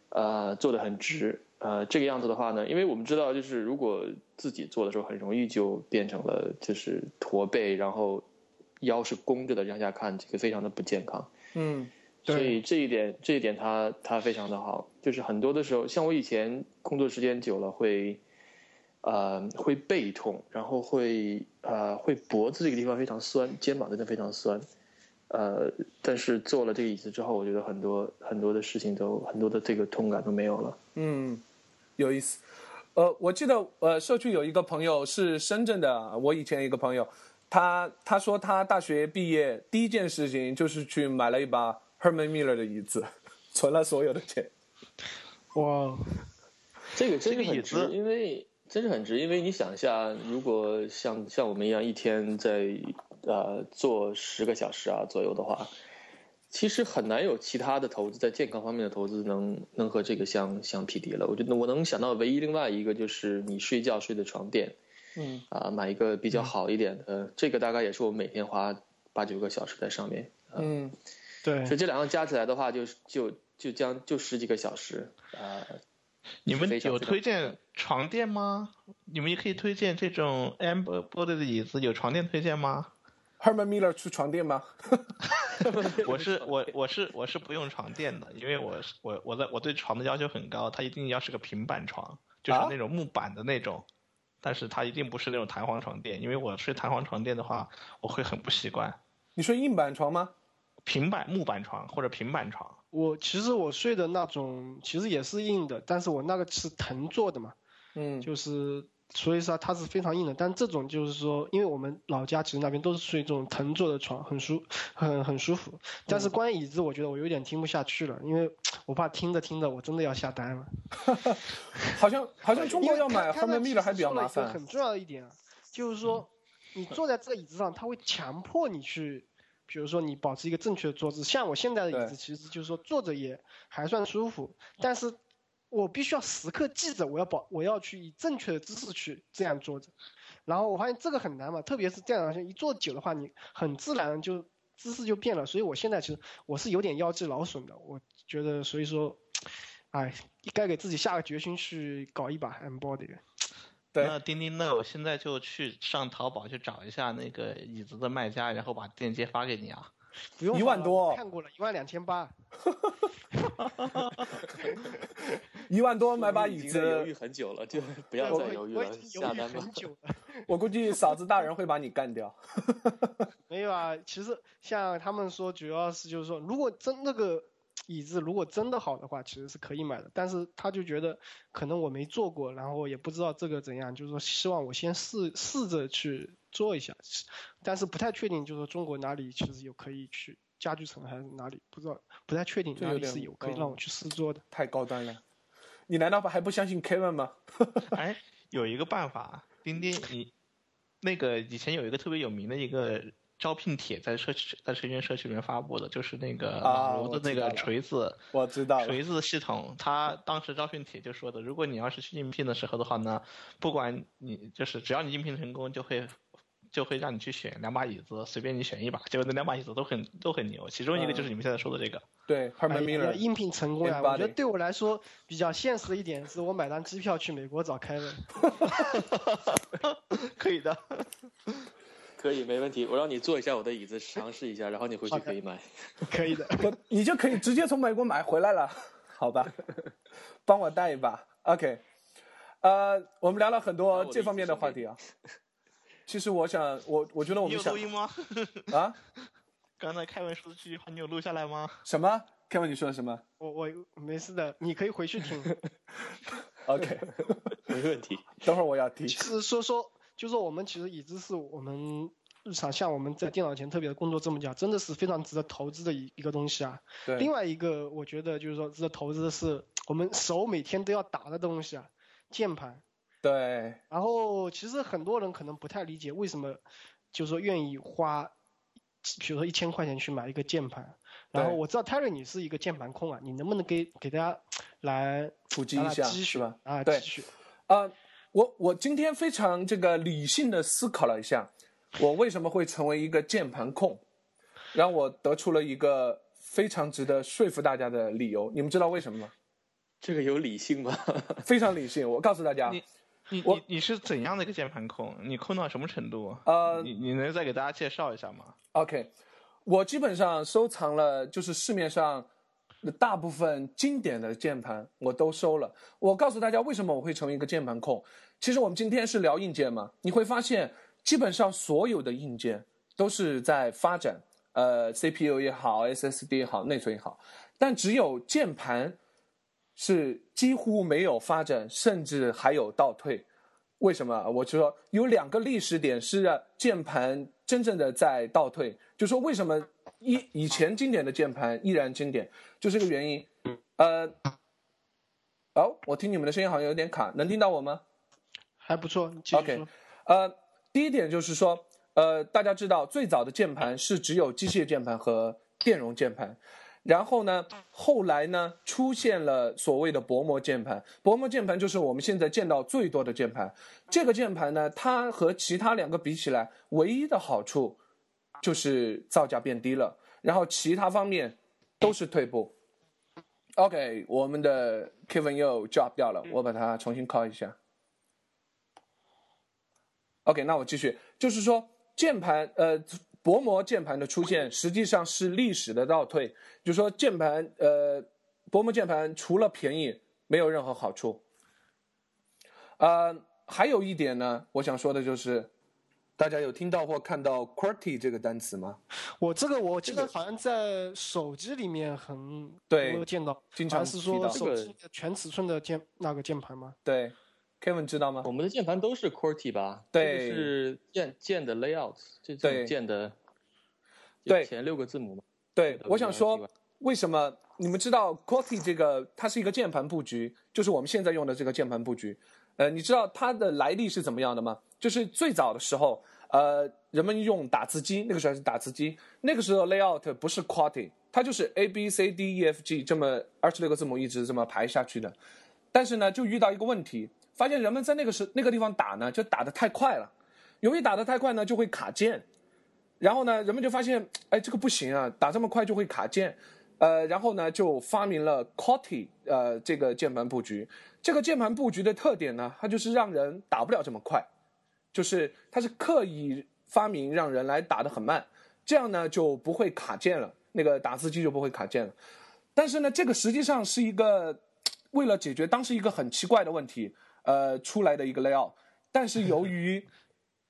呃，坐得很直。呃，这个样子的话呢，因为我们知道，就是如果自己做的时候，很容易就变成了就是驼背，然后腰是弓着的，向下看，这个非常的不健康。嗯所以这一点，这一点他他非常的好，就是很多的时候，像我以前工作时间久了会，呃，会背痛，然后会呃会脖子这个地方非常酸，肩膀真的非常酸，呃，但是坐了这个椅子之后，我觉得很多很多的事情都很多的这个痛感都没有了。嗯，有意思。呃，我记得呃，社区有一个朋友是深圳的，我以前一个朋友，他他说他大学毕业第一件事情就是去买了一把 Herman Miller 的椅子，存了所有的钱。哇，这个真是这个很值，因为真是很值，因为你想一下，如果像像我们一样一天在呃做十个小时啊左右的话，其实很难有其他的投资在健康方面的投资能能和这个相相匹敌了。我觉得我能想到唯一另外一个就是你睡觉睡的床垫，嗯啊、买一个比较好一点的，这个大概也是我每天花八九个小时在上面。嗯，对所以这两个加起来的话就，就就将就十几个小时啊、你们有推荐床垫吗？你们也可以推荐这种 Amber Body 的椅子，有床垫推荐吗？Herman Miller 出床垫吗？我是我我是我是不用床垫的，因为我是我我的我对床的要求很高，它一定要是个平板床，就是啊那种木板的那种，但是它一定不是那种弹簧床垫，因为我睡弹簧床垫的话，我会很不习惯。你睡硬板床吗？平板木板床或者平板床，我其实我睡的那种其实也是硬的，但是我那个是藤做的嘛，嗯就是所以说它是非常硬的。但这种就是说，因为我们老家其实那边都是睡这种藤做的床，很舒很很舒服。但是关于椅子，我觉得我有点听不下去了，因为我怕听着听着我真的要下单了。好像好像中国要买他 Herman Miller 还比较麻烦。很重要的一点啊，就是说你坐在这个椅子上，它会强迫你去。比如说，你保持一个正确的坐姿，像我现在的椅子，其实就是说坐着也还算舒服，但是我必须要时刻记着，我要保，我要去以正确的姿势去这样坐着。然后我发现这个很难嘛，特别是这样一坐久的话，你很自然就姿势就变了。所以我现在其实我是有点腰肌劳损的，我觉得所以说，哎，该给自己下个决心去搞一把 Embody。对那钉钉呢？我现在就去上淘宝去找一下那个椅子的卖家，然后把链接发给你啊。不用一万多看过了，一万两千八。一万多买把椅子犹豫，很久了，就不要再犹豫了下单吧很。久了。我估计嫂子大人会把你干掉。没有啊，其实像他们说，主要是就是说，如果真那个椅子如果真的好的话，其实是可以买的。但是他就觉得可能我没做过，然后也不知道这个怎样，就是说希望我先试试着去做一下，但是不太确定，就是说中国哪里其实有可以去家具城还是哪里，不知道，不太确定哪里是有可以嗯让我去试做的。太高端了。你难道还不相信 Kevin 吗？哎，有一个办法，钉钉，你那个以前有一个特别有名的一个招聘帖，在社区在社群社区里面发布的，就是那个啊马龙的那个我知道了锤子我知道。锤子系统，他当时招聘帖就说的，如果你要是去应聘的时候的话呢，不管你就是只要你应聘成功，就会就会让你去选两把椅子，随便你选一把，结果那两把椅子都很都很牛，其中一个就是你们现在说的这个。对哎，Herman Miller，应聘成功我觉得对我来说比较现实的一点是我买张机票去美国找凯文。可以的，可以，没问题。我让你坐一下我的椅子，尝试一下，然后你回去可以买。可以的。不，你就可以直接从美国买回来了，好吧？帮我带一把，OK。呃，我们聊了很多这方面的话题啊。其实我想，我我觉得我们想有录音吗？啊，刚才凯文说的这句话，你有录下来吗？什么？Kevin，你说的什么我我没事的，你可以回去听。？OK，没问题。等会儿我要听其。实说说，就说我们其实已知是我们日常像我们在电脑前特别的工作这么久，真的是非常值得投资的一一个东西啊。对另，外一个，我觉得就是说值得投资的是我们手每天都要打的东西啊，键盘。对，然后其实很多人可能不太理解为什么，就是说愿意花，比如说一千块钱去买一个键盘。然后我知道 Terry 你是一个键盘控啊，你能不能给给大家来普及一下？啊，对积蓄。啊、我我今天非常这个理性的思考了一下，我为什么会成为一个键盘控，然后我得出了一个非常值得说服大家的理由。你们知道为什么吗？这个有理性吗？非常理性，我告诉大家，你你你你是怎样的一个键盘控？你控到什么程度？呃你你能再给大家介绍一下吗？OK，我基本上收藏了，就是市面上大部分经典的键盘我都收了。我告诉大家为什么我会成为一个键盘控。其实我们今天是聊硬件嘛，你会发现基本上所有的硬件都是在发展，呃，CPU 也好，SSD 也好，内存也好，但只有键盘是几乎没有发展，甚至还有倒退。为什么？我就说有两个历史点是键盘真正的在倒退，就说为什么以以前经典的键盘依然经典，就这个原因。呃，哦，我听你们的声音好像有点卡，能听到我吗？还不错，你继续 OK。呃，第一点就是说，呃，大家知道最早的键盘是只有机械键盘和电容键盘，然后呢，后来呢出现了所谓的薄膜键盘，薄膜键盘就是我们现在见到最多的键盘。这个键盘呢，它和其他两个比起来，唯一的好处就是造价变低了，然后其他方面都是退步。OK，我们的 Kevin 又 drop 掉了，我把它重新 call 一下。OK，那我继续，就是说键盘呃薄膜键盘的出现实际上是历史的倒退，就是说键盘呃薄膜键盘除了便宜没有任何好处。呃，还有一点呢，我想说的就是，大家有听到或看到 QWERTY 这个单词吗？我这个我记得好像在手机里面很对有见到，经常是说手机的全尺寸的键那个键盘吗？对，Kevin 知道吗我？们的键盘都是 QWERTY 吧？对这个是键键的 layout，这键的，对前六个字母吗。对，我想说，为什么你们知道 QWERTY 这个它是一个键盘布局，就是我们现在用的这个键盘布局。呃，你知道它的来历是怎么样的吗？就是最早的时候，呃，人们用打字机，那个时候是打字机，那个时候 layout 不是 QWERTY，它就是 A B C D E F G 这么二十六个字母一直这么排下去的。但是呢，就遇到一个问题，发现人们在那个时那个地方打呢，就打得太快了，由于打得太快呢，就会卡键。然后呢，人们就发现，哎，这个不行啊，打这么快就会卡键。呃，然后呢就发明了 QWERTY 呃这个键盘布局。这个键盘布局的特点呢，它就是让人打不了这么快，就是它是刻意发明让人来打得很慢，这样呢就不会卡键了，那个打字机就不会卡键了。但是呢，这个实际上是一个为了解决当时一个很奇怪的问题，呃出来的一个 layout。但是由于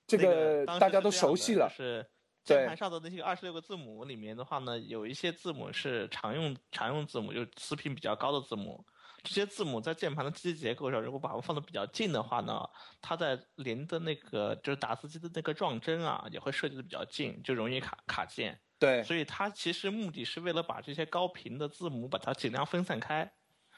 这个大家都熟悉了，就是键盘上的那些二十六个字母里面的话呢，有一些字母是常用常用字母，就是词频比较高的字母。这些字母在键盘的机械结构上，如果把它们放的比较近的话呢，它在连的那个就是打字机的那个撞针啊，也会设计的比较近，就容易卡卡键。对所以它其实目的是为了把这些高频的字母把它尽量分散开，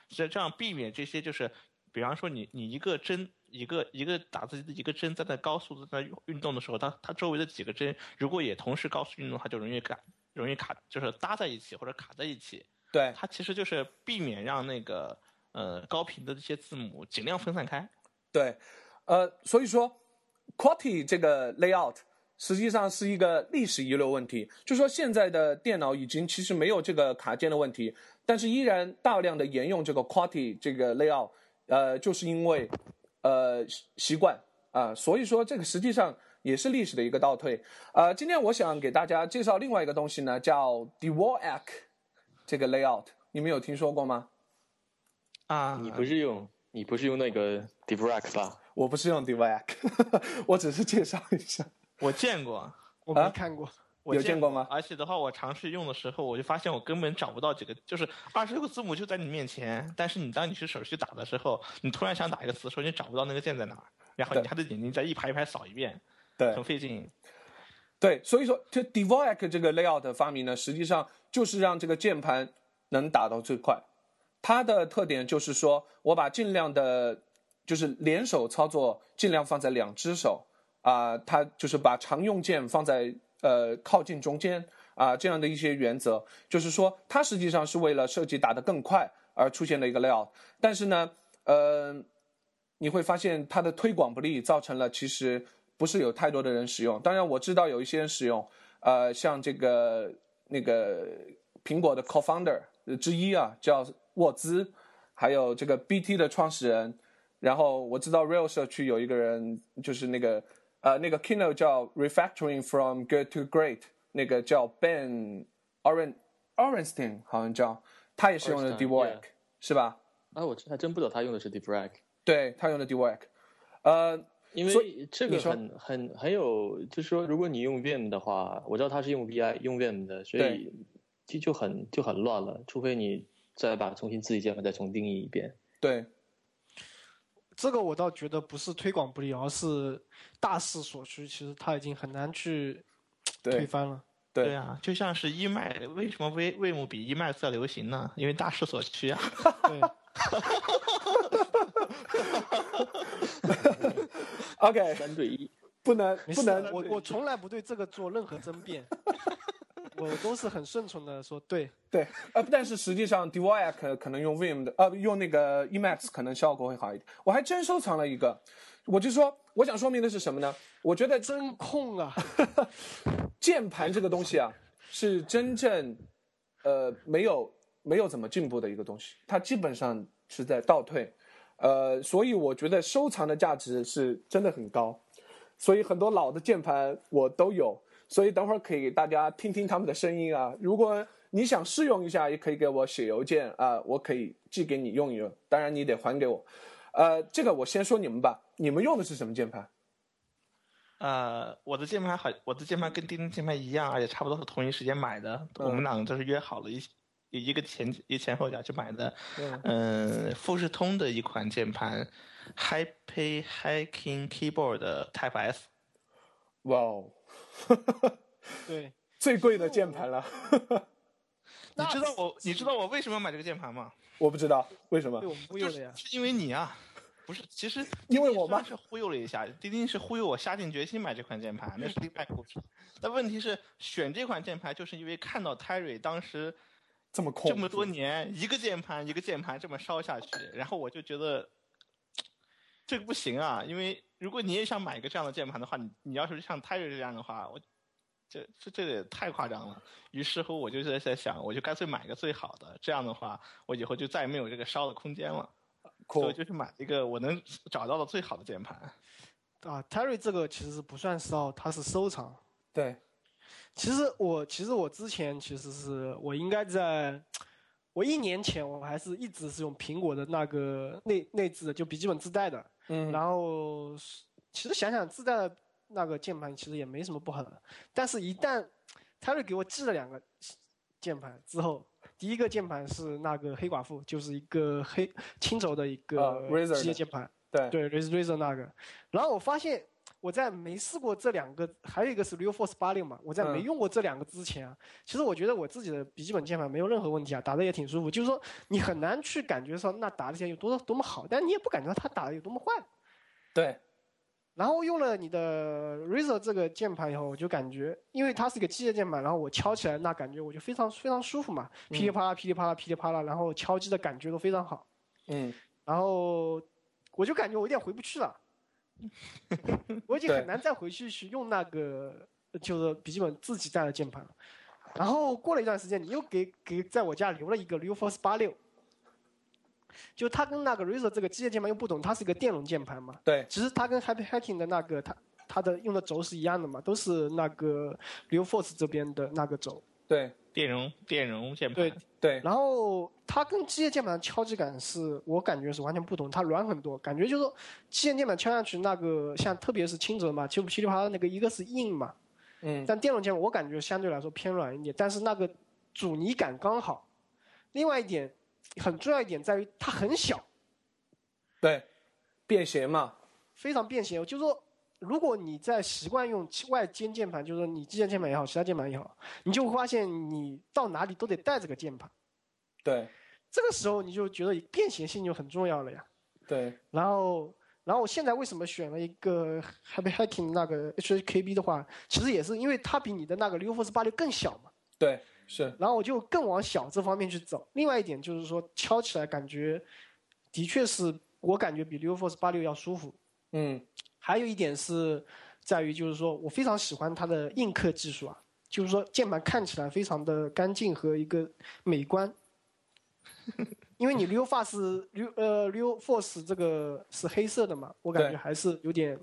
所以这样避免这些就是，比方说你你一个针一个一个打字机的一个针在那高速的在运动的时候，它它周围的几个针如果也同时高速运动，它就容易卡容易卡就是搭在一起或者卡在一起。对它其实就是避免让那个呃高频的这些字母尽量分散开。对，呃，所以说 QWERTY 这个 layout 实际上是一个历史遗留问题，就说现在的电脑已经其实没有这个卡键的问题，但是依然大量的沿用这个 QWERTY 这个 layout，呃，就是因为呃习惯啊、所以说这个实际上也是历史的一个倒退。呃，今天我想给大家介绍另外一个东西呢，叫 Devorak 这个 layout，你们有听说过吗？啊，你不是用你不是用那个 Dvorak 吧？我不是用 Dvorak，我只是介绍一下。我见过，啊我没看过。我有见过吗而且的话，我尝试用的时候，我就发现我根本找不到几个，就是二十六个字母就在你面前，但是你当你去手去打的时候，你突然想打一个词的时候，你找不到那个键在哪儿，然后你对还得眼睛再一排一排扫一遍，对很费劲。对，所以说就 Dvorak 这个 layout 的发明呢，实际上就是让这个键盘能打到最快。它的特点就是说我把尽量的，就是联手操作尽量放在两只手啊、它就是把常用键放在呃靠近中间啊、这样的一些原则，就是说它实际上是为了设计打得更快而出现的一个 layout。但是呢，呃，你会发现它的推广不力，造成了其实不是有太多的人使用。当然我知道有一些人使用，呃，像这个那个苹果的 co-founder 之一啊，叫沃兹，还有这个 BT 的创始人。然后我知道 Real 社区有一个人，就是那个呃那个 keynote 叫 Refactoring from Good to Great，那个叫 Ben Oren Orenstein 好像叫，他也是用的 Orenstein，Dvorak，是吧？啊，我还真不知道他用的是 Dvorak，对他用的 Dvorak，呃，因为这个很很很有，就是说如果你用 Vim 的话，我知道他是用 VI 用 Vim 的，所以就就很就很乱了，除非你再把重新自己键盘再重定义一遍。对这个我倒觉得不是推广不力，而是大势所趋。其实它已经很难去推翻了。对对啊，就像是 Emac，为什么 V Vim 比 Emacs 要流行呢？因为大势所趋啊。对，，OK，三对一，不能不能，我我从来不对这个做任何争辩，我都是很顺从的说对。对，呃，但是实际上 Dvorak 可能用 Vim 的，呃，用那个 Emacs 可能效果会好一点。我还真收藏了一个，我就说我想说明的是什么呢？我觉得真空啊！键盘这个东西啊，是真正呃没有没有怎么进步的一个东西，它基本上是在倒退，呃，所以我觉得收藏的价值是真的很高，所以很多老的键盘我都有，所以等会儿可以给大家听听他们的声音啊。如果你想试用一下，也可以给我写邮件啊、我可以寄给你用一用，当然你得还给我。呃，这个我先说你们吧，你们用的是什么键盘？呃，我的键盘好，我的键盘跟钉钉键盘一样，而且差不多是同一时间买的。我们两个就是约好了一一个前一前后脚去买的。嗯嗯，富士通的一款键盘，Happy Hiking Keyboard 的 Type S。哇哦，对，最贵的键盘了。你知道我你知道我为什么要买这个键盘吗？我不知道为什么被，我们忽悠了呀。是因为你啊，不是，其实 因为我吗钉钉虽然是忽悠了一下，钉钉是忽悠我下定决心买这款键盘，那是另外故事。但问题是选这款键盘，就是因为看到 Terry 当时这么空，这么多年一个键盘一个键盘这么烧下去，然后我就觉得这个不行啊，因为如果你也想买一个这样的键盘的话，你你要是像 Terry 这样的话，我这这这也太夸张了。于是乎，我就在在想，我就干脆买个最好的，这样的话，我以后就再也没有这个烧的空间了。所以就是买一个我能找到的最好的键盘。啊，Terry 这个其实不算烧，它是收藏。对，其实我其实我之前其实是我应该在，我一年前我还是一直是用苹果的那个内内置的，就笔记本自带的。嗯。然后其实想想自带的那个键盘其实也没什么不好的，但是一旦 Terry 给我寄了两个键盘之后，第一个键盘是那个黑寡妇，就是一个黑青轴的一个机械键盘。对对，Razer 那个，然后我发现我在没试过这两个，还有一个是 RealForce 八六嘛，我在没用过这两个之前啊，其实我觉得我自己的笔记本键盘没有任何问题啊，打的也挺舒服。就是说你很难去感觉说那打起来有多多么好，但你也不感觉到它打的有多么坏。对。然后用了你的 Razer 这个键盘以后，我就感觉，因为它是一个机械键盘，然后我敲起来那感觉我就非常非常舒服嘛，噼里啪啦噼里啪啦噼里啪啦，然后敲击的感觉都非常好。嗯。然后。我就感觉我有点回不去了，我已经很难再回去去用那个就是笔记本自己带的键盘了。然后过了一段时间，你又给给在我家留了一个 RealForce 八六，就它跟那个 Razer 这个机械键盘又不同，它是一个电容键盘嘛。对。其实它跟 Happy Hacking 的那个它它的用的轴是一样的嘛，都是那个 RealForce 这边的那个轴。对。电容电容键盘。对对。然后它跟机械键盘的敲击感是我感觉是完全不同，它软很多，感觉就是说机械键盘敲下去那个像特别是轻轴嘛，就噼里啪啦那个一个是硬嘛，嗯，但电容键盘我感觉相对来说偏软一点，但是那个阻尼感刚好。另外一点很重要一点在于它很小，对，便携嘛，非常便携，就是说。如果你在习惯用外接键盘，就是说你机械键盘也好，其他键盘也好，你就会发现你到哪里都得带这个键盘。对。这个时候你就觉得便携性就很重要了呀。对。然后，然后我现在为什么选了一个 Happy Hacking 那个 HKB 的话，其实也是因为它比你的那个 RealForce 八六更小嘛。对，是。然后我就更往小这方面去走。另外一点就是说，敲起来感觉的确是我感觉比 RealForce 八六要舒服。嗯。还有一点是，在于就是说我非常喜欢它的印刻技术啊，就是说键盘看起来非常的干净和一个美观。因为你 RealForce、Real 呃 RealForce 这个是黑色的嘛，我感觉还是有点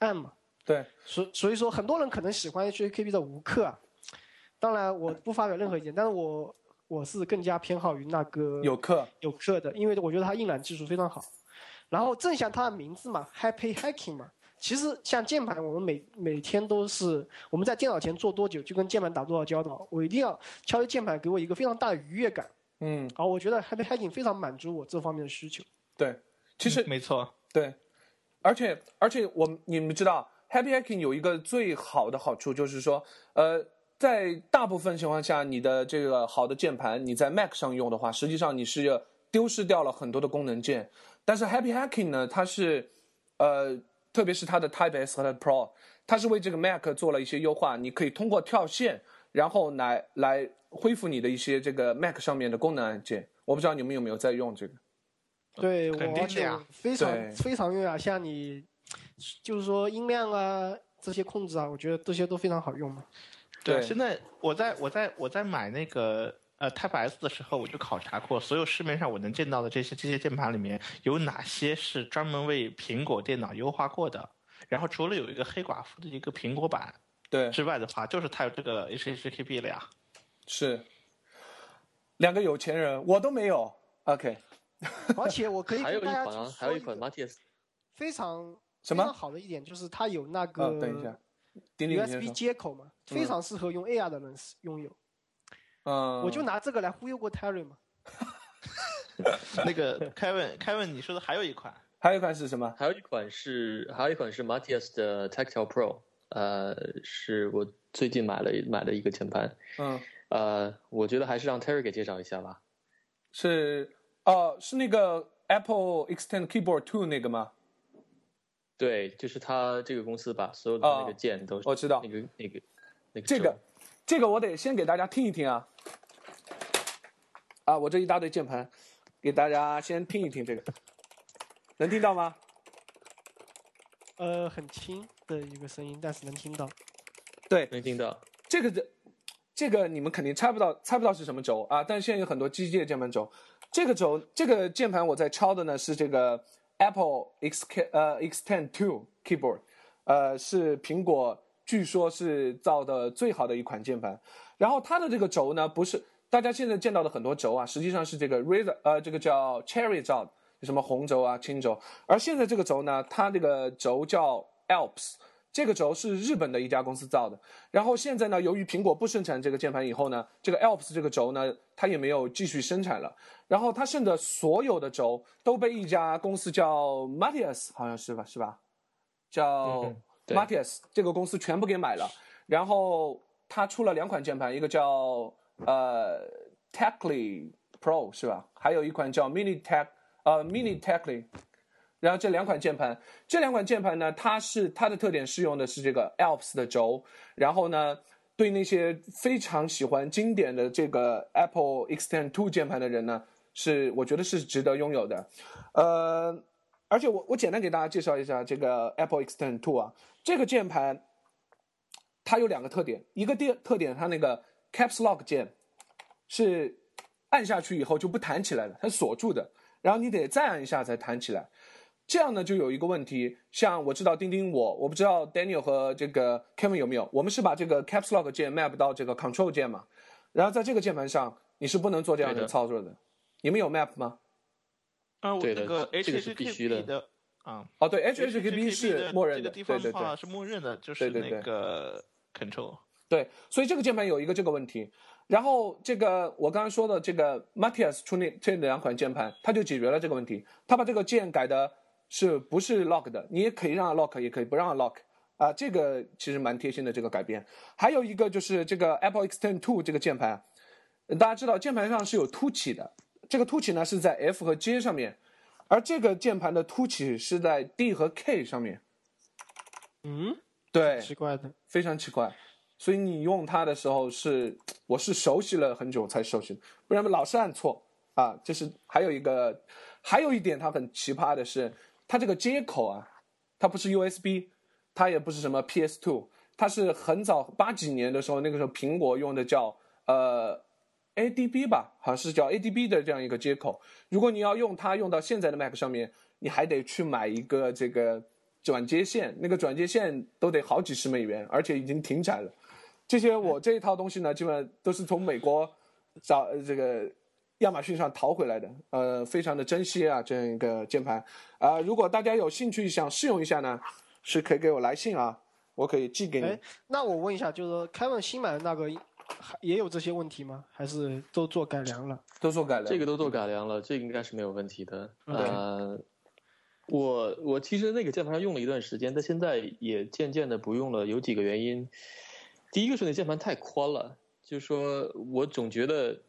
暗嘛。对。所所以说很多人可能喜欢 HKB 的无刻啊，当然我不发表任何意见，但是我我是更加偏好于那个有刻有刻的，因为我觉得它印染技术非常好。然后正像它的名字嘛，Happy Hacking 嘛。其实像键盘，我们每每天都是我们在电脑前坐多久，就跟键盘打多少交道。我一定要敲击键盘，给我一个非常大的愉悦感。嗯，好，我觉得 Happy Hacking 非常满足我这方面的需求。对，其实没错，对，而且而且我你们知道，Happy Hacking 有一个最好的好处就是说，呃，在大部分情况下，你的这个好的键盘你在 Mac 上用的话，实际上你是丢失掉了很多的功能键。但是 Happy Hacking 呢，它是呃。特别是它的 Type S 和它的 Pro，它是为这个 Mac 做了一些优化。你可以通过跳线，然后来来恢复你的一些这个 Mac 上面的功能按键。我不知道你们有没有在用这个？对，我就非常非常用啊！像你，就是说音量啊这些控制啊，我觉得这些都非常好用嘛。对，现在我在我在我在买那个。呃，Type S 的时候，我就考察过所有市面上我能见到的这些这些键盘里面有哪些是专门为苹果电脑优化过的。然后除了有一个黑寡妇的一个苹果版对之外的话，就是它有这个 HHKB 了呀。是，两个有钱人，我都没有。OK。而且我可以跟大家说，还有一款 Matias，非常什么好的一点就是它有那个等一下，USB 接口嘛，非常适合用 AR 的人拥有。嗯，我就拿这个来忽悠过 Terry 嘛。那个 Kevin，Kevin，你说的还有一款，还有一款是什么？还有一款是，还有一款是 Matias 的 Tactile Pro，呃，是我最近买了买了一个键盘。嗯，呃，我觉得还是让 Terry 给介绍一下吧。是，哦，是那个 Apple Extend Keyboard Two 那个吗？对，就是他这个公司把所有的那个键都，我知道那个那个那个这个。这个我得先给大家听一听啊，啊，我这一大堆键盘，给大家先听一听这个，能听到吗？呃，很轻的一个声音，但是能听到。对，能听到。这个的这个你们肯定猜不到，猜不到是什么轴啊？但是现在有很多机械键盘轴。这个轴，这个键盘我在敲的呢是这个 Apple X K 呃 X Ten Two Keyboard，呃是苹果据说是造的最好的一款键盘。然后它的这个轴呢，不是大家现在见到的很多轴啊，实际上是这个 Razor 呃这个叫 Cherry 造的，什么红轴啊、青轴。而现在这个轴呢，它这个轴叫 Alps。这个轴是日本的一家公司造的，然后现在呢，由于苹果不生产这个键盘以后呢，这个 Alps 这个轴呢，它也没有继续生产了。然后它剩的所有的轴都被一家公司叫 Matias，好像是吧，是吧？叫 Matias 这个公司全部给买了。然后它出了两款键盘，一个叫呃 Tecly Pro 是吧？还有一款叫 Mini Tech 呃 Mini Tecly。然后这两款键盘，这两款键盘呢，它是它的特点是用的是这个 Alps 的轴，然后呢，对那些非常喜欢经典的这个 Apple Extend Two 键盘的人呢，是我觉得是值得拥有的，呃，而且我我简单给大家介绍一下这个 Apple Extend Two 啊，这个键盘它有两个特点，一个电特点它那个 Caps Lock 键是按下去以后就不弹起来了，它锁住的，然后你得再按一下才弹起来。这样呢，就有一个问题，像我知道钉钉我，我不知道 Daniel 和这个 Kevin 有没有，我们是把这个 Caps Lock 键 map 到这个 Control 键嘛，然后在这个键盘上你是不能做这样的操作的，你们有 map 吗？啊，我那个 H 是必须的啊，哦对，HHKB 是默认的，对对对，是默认的，就是那个 Control。对，所以这个键盘有一个这个问题，然后这个我刚刚说的这个 Matias 出那这两款键盘，它就解决了这个问题，它把这个键改的。是不是 lock 的？你也可以让 lock，也可以不让 lock，啊，这个其实蛮贴心的这个改变。还有一个就是这个 Apple Extend Two 这个键盘，大家知道键盘上是有凸起的，这个凸起呢是在 F 和 J 上面，而这个键盘的凸起是在 D 和 K 上面。嗯，对，奇怪的，非常奇怪。所以你用它的时候是，我是熟悉了很久才熟悉的，不然老是按错啊。就是还有一个，还有一点它很奇葩的是。它这个接口啊，它不是 USB，它也不是什么 PS2，它是很早八几年的时候，那个时候苹果用的叫呃 ADB 吧，好像是叫 ADB 的这样一个接口。如果你要用它用到现在的 Mac 上面，你还得去买一个这个转接线，那个转接线都得好几十美元，而且已经停产了。这些我这一套东西呢，基本都是从美国找这个。亚马逊上淘回来的，呃，非常的珍惜啊，这样一个键盘啊。如果大家有兴趣想试用一下呢，是可以给我来信啊，我可以寄给你。那我问一下，就是说凯文新买的那个，也有这些问题吗？还是都做改良了？都做改良，这个都做改良了，这个应该是没有问题的。呃，我我其实那个键盘上用了一段时间，但现在也渐渐的不用了。有几个原因，第一个是那键盘太宽了，就是说我总觉得。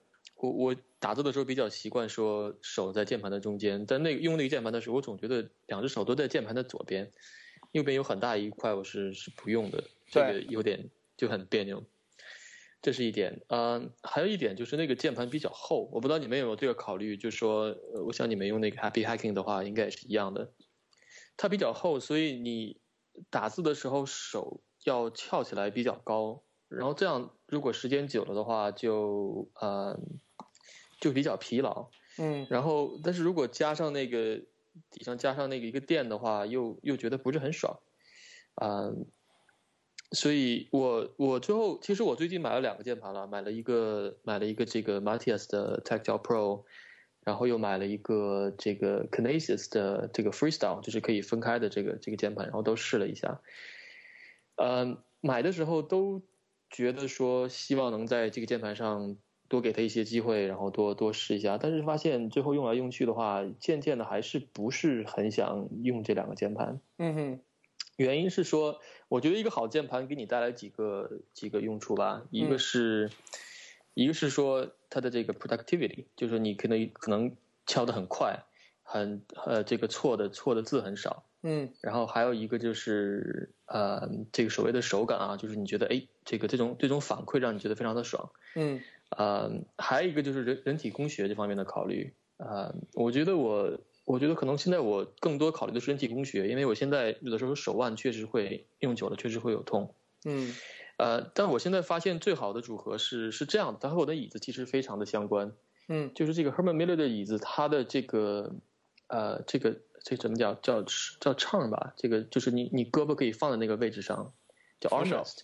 我我打字的时候比较习惯说手在键盘的中间，但那个用那个键盘的时候，我总觉得两只手都在键盘的左边，右边有很大一块我是是不用的，这个有点就很别扭。这是一点，嗯，还有一点就是那个键盘比较厚，我不知道你们有没有这个考虑，就是说，我想你们用那个 Happy Hacking 的话，应该也是一样的，它比较厚，所以你打字的时候手要翘起来比较高，然后这样如果时间久了的话，就呃。就比较疲劳，嗯，然后但是如果加上那个底上加上那个一个垫的话，又又觉得不是很爽，啊，所以我我最后其实我最近买了两个键盘了，买了一个买了一个这个 Matias 的 Tactile Pro，然后又买了一个这个 Kinesis 的这个 Freestyle，就是可以分开的这个这个键盘，然后都试了一下，嗯，买的时候都觉得说希望能在这个键盘上。多给他一些机会，然后多多试一下，但是发现最后用来用去的话，渐渐的还是不是很想用这两个键盘。嗯哼，原因是说，我觉得一个好键盘给你带来几个几个用处吧，一个是，一个是说它的这个 productivity，就是你可能可能敲的很快，很呃这个错的错的字很少。嗯，然后还有一个就是呃这个所谓的手感啊，就是你觉得哎这个这种这种反馈让你觉得非常的爽。嗯。呃，还有一个就是人人体工学这方面的考虑啊，我觉得我我觉得可能现在我更多考虑的是人体工学，因为我现在有的时候手腕确实会用久了确实会有痛，嗯，呃，但我现在发现最好的组合是是这样的，它和我的椅子其实非常的相关。嗯就是这个 Herman Miller 的椅子，它的这个呃，这个这怎么讲叫叫唱吧？这个就是你你胳膊可以放在那个位置上，叫扶手 armrest，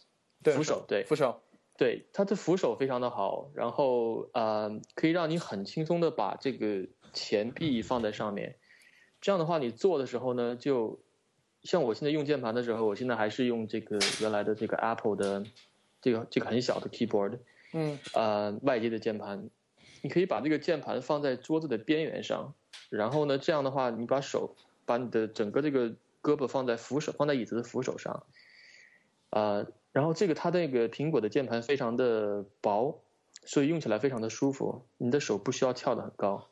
对扶手对扶手，对，它的扶手非常的好，然后呃，可以让你很轻松的把这个前臂放在上面。这样的话，你做的时候呢，就像我现在用键盘的时候，我现在还是用这个原来的这个 Apple 的这个这个很小的 keyboard，嗯呃，外接的键盘，你可以把这个键盘放在桌子的边缘上，然后呢，这样的话，你把手把你的整个这个胳膊放在扶手，放在椅子的扶手上，呃，然后这个它那个苹果的键盘非常的薄，所以用起来非常的舒服，你的手不需要翘得很高。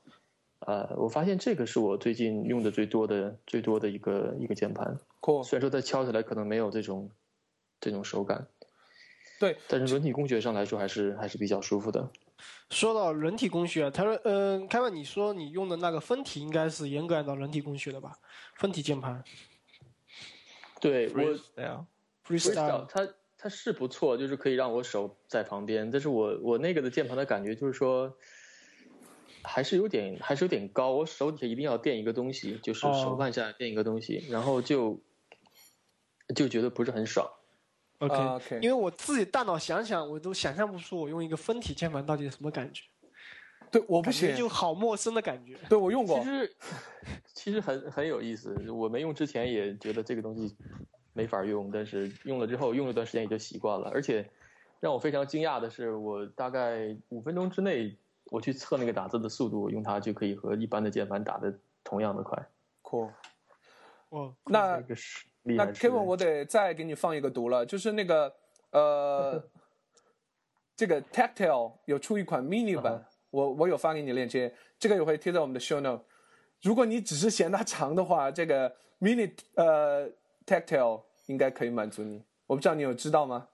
呃，我发现这个是我最近用的最多的最多的一个一个键盘，，cool，虽然说它敲起来可能没有这种这种手感，对，但是人体工学上来说还是还是比较舒服的。说到人体工学，他说，嗯、凯文，你说你用的那个分体应该是严格按照人体工学的吧？分体键盘。对我 freestyle freestyle，它它是不错，就是可以让我手在旁边，但是我我那个的键盘的感觉就是说，还是有点还是有点高，我手底下一定要垫一个东西，就是哦。手腕下垫一个东西，然后就就觉得不是很爽。OK，、啊，OK。因为我自己大脑想想，我都想象不出我用一个分体键盘到底是什么感觉，对，我不行，就好陌生的感觉。对我用过其，实其实很很有意思，我没用之前也觉得这个东西没法用，但是用了之后用了一段时间也就习惯了，而且让我非常惊讶的是，我大概五分钟之内我去测那个打字的速度，用它就可以和一般的键盘打的同样的快。cool。哦，那个是那 Kevin，我得再给你放一个毒了，就是那个呃，这个 Tactile 有出一款 mini 版，嗯我我有发给你链接，这个也会贴在我们的 show note。如果你只是嫌它长的话，这个 mini 呃 Tactile 应该可以满足你。我不知道你有知道吗？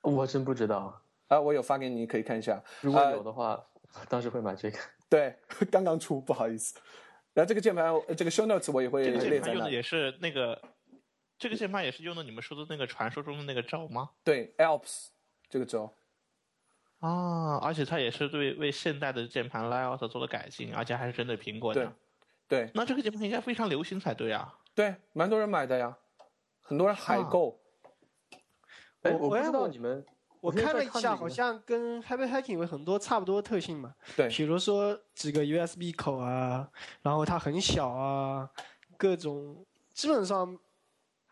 我真不知道，啊，我有发给你，可以看一下。如果呃有的话，当时会买这个。对，刚刚出，不好意思。然后这个键盘，呃这个 show notes 我也会这个列在那里。键盘用的也是那个，这个键盘也是用的你们说的那个传说中的那个轴吗？对，Alps 这个轴。啊，而且它也是对为现代的键盘 layout 做了改进，而且还是针对苹果的。对那这个键盘应该非常流行才对啊。对，蛮多人买的呀，很多人海购。哎，我我不知道你们，我看了一下，好像跟 Happy Hacking 有很多差不多的特性嘛。对比如说几个 USB 口啊，然后它很小啊，各种基本上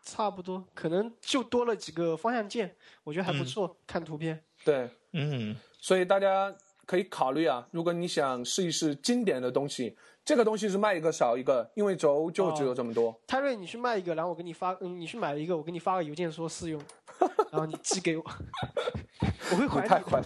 差不多，可能就多了几个方向键，我觉得还不嗯错。看图片，对，嗯，所以大家可以考虑啊，如果你想试一试经典的东西，这个东西是卖一个少一个，因为轴就只有这么多。泰瑞，你去卖一个，然后我给你发，嗯，你去买一个，我给你发个邮件说试用，然后你寄给我，我会还你。太快了。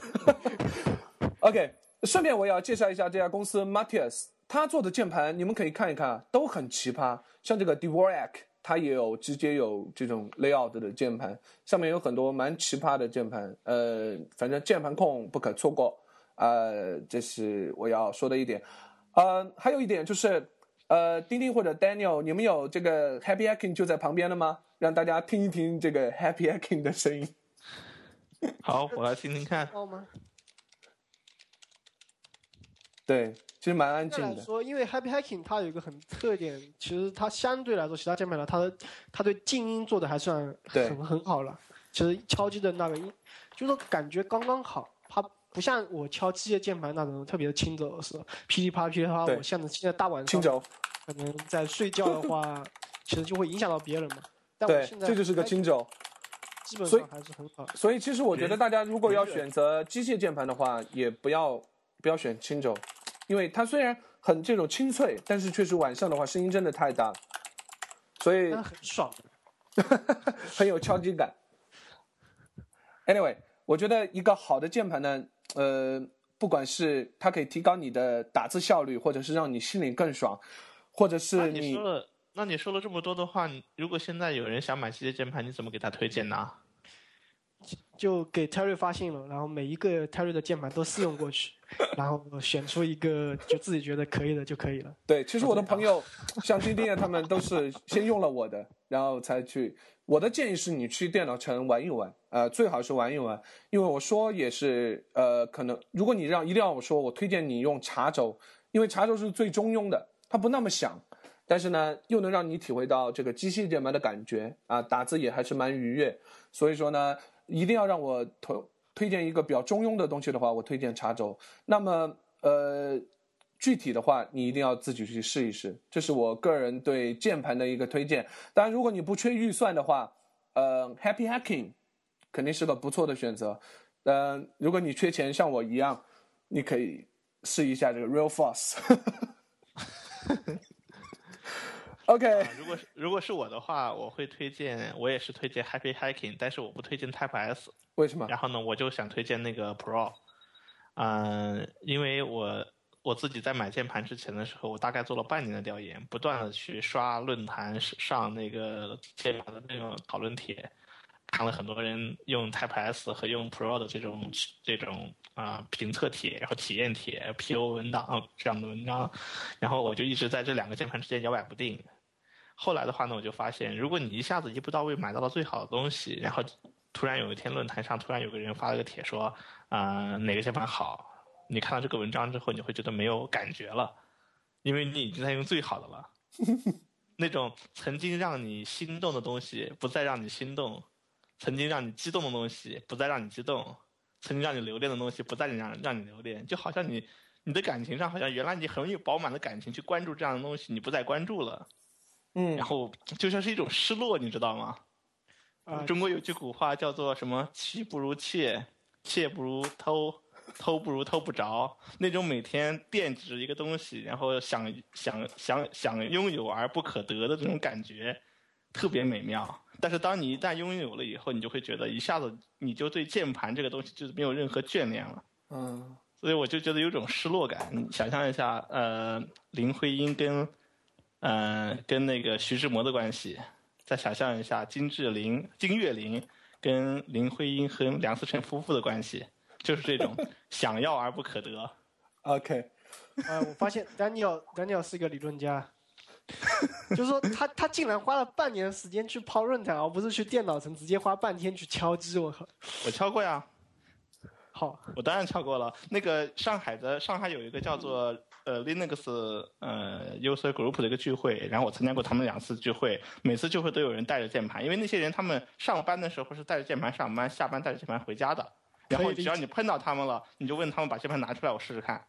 OK，顺便我也要介绍一下这家公司 Matias，他做的键盘你们可以看一看，都很奇葩。像这个 Dvorak，它也有直接有这种 layout 的键盘，上面有很多蛮奇葩的键盘。呃，反正键盘控不可错过。呃，这是我要说的一点。呃，还有一点就是，呃，丁丁或者 Daniel，你们有这个 Happy Hacking 就在旁边了吗？让大家听一听这个 Happy Hacking 的声音。好，我来听听看。好吗？对，其实蛮安静的。说，因为 Happy Hacking 它有一个很特点，其实它相对来说其他键盘呢，它的它对静音做的还算很很好了。其实敲击的那个音，就是说感觉刚刚好，它不像我敲机械键盘那种特别的轻柔的时候，噼里啪啦噼里啪啦。对我像现在大晚上轻轴，可能在睡觉的话，其实就会影响到别人嘛。但我对，现在这就是个轻轴。基本所以上还是很好。所以其实我觉得大家如果要选择机械键盘的话，也不要不要选轻轴，因为它虽然很这种清脆，但是确实晚上的话声音真的太大，所以但很爽。很有敲击感。Anyway，我觉得一个好的键盘呢，呃，不管是它可以提高你的打字效率，或者是让你心里更爽，或者是你说了，那你说了这么多的话，如果现在有人想买机械键盘，你怎么给他推荐呢？就给 Terry 发信了，然后每一个 Terry 的键盘都试用过去，然后选出一个就自己觉得可以的就可以了。对，其实我的朋友像金丁啊他们都是先用了我的，然后才去。我的建议是你去电脑城玩一玩，呃，最好是玩一玩，因为我说也是，呃，可能如果你让一定要我说，我推荐你用茶轴，因为茶轴是最中庸的，它不那么响，但是呢，又能让你体会到这个机械键盘的感觉啊，打字也还是蛮愉悦。所以说呢，一定要让我推推荐一个比较中庸的东西的话，我推荐茶轴。那么，呃。具体的话，你一定要自己去试一试，这是我个人对键盘的一个推荐。当然，如果你不缺预算的话，呃，Happy Hacking 肯定是个不错的选择。嗯，如果你缺钱，像我一样，你可以试一下这个 Real Force。OK，如果如果是我的话，我会推荐，我也是推荐 Happy Hacking，但是我不推荐 Type S。为什么？然后呢，我就想推荐那个 Pro。嗯，因为我。我自己在买键盘之前的时候，我大概做了半年的调研，不断的去刷论坛上那个键盘的那种讨论帖，看了很多人用 Type S 和用 Pro 的这种这种啊评测帖，然后体验帖、PO 文档这样的文章，然后我就一直在这两个键盘之间摇摆不定。后来的话呢，我就发现，如果你一下子一步到位买到了最好的东西，然后突然有一天论坛上突然有个人发了个帖说，啊哪个键盘好。你看到这个文章之后，你会觉得没有感觉了，因为你已经在用最好的了。那种曾经让你心动的东西，不再让你心动；曾经让你激动的东西，不再让你激动；曾经让你留恋的东西，不再让让你留恋。就好像你你的感情上，好像原来你很有饱满的感情去关注这样的东西，你不再关注了。嗯。然后就像是一种失落，你知道吗？啊。中国有句古话叫做什么？妻不如妾，妾不如偷。偷不如偷不着，那种每天惦记着一个东西，然后想想想想拥有而不可得的这种感觉，特别美妙。但是当你一旦拥有了以后，你就会觉得一下子你就对键盘这个东西就是没有任何眷恋了。嗯，所以我就觉得有种失落感。你想象一下，呃，林徽因跟，呃，跟那个徐志摩的关系，再想象一下金志玲、金岳霖跟林徽因和梁思成夫妇的关系。就是这种 想要而不可得。OK，呃，我发现 Daniel Daniel 是一个理论家，就是说他他竟然花了半年时间去泡论坛，而不是去电脑城直接花半天去敲击。我靠！我敲过呀。好，我当然敲过了。那个上海的上海有一个叫做呃 Linux 呃 User Group 的一个聚会，然后我参加过他们两次聚会，每次聚会都有人带着键盘，因为那些人他们上班的时候是带着键盘上班，下班带着键盘回家的。然后只要你碰到他们了，你就问他们把键盘拿出来，我试试看。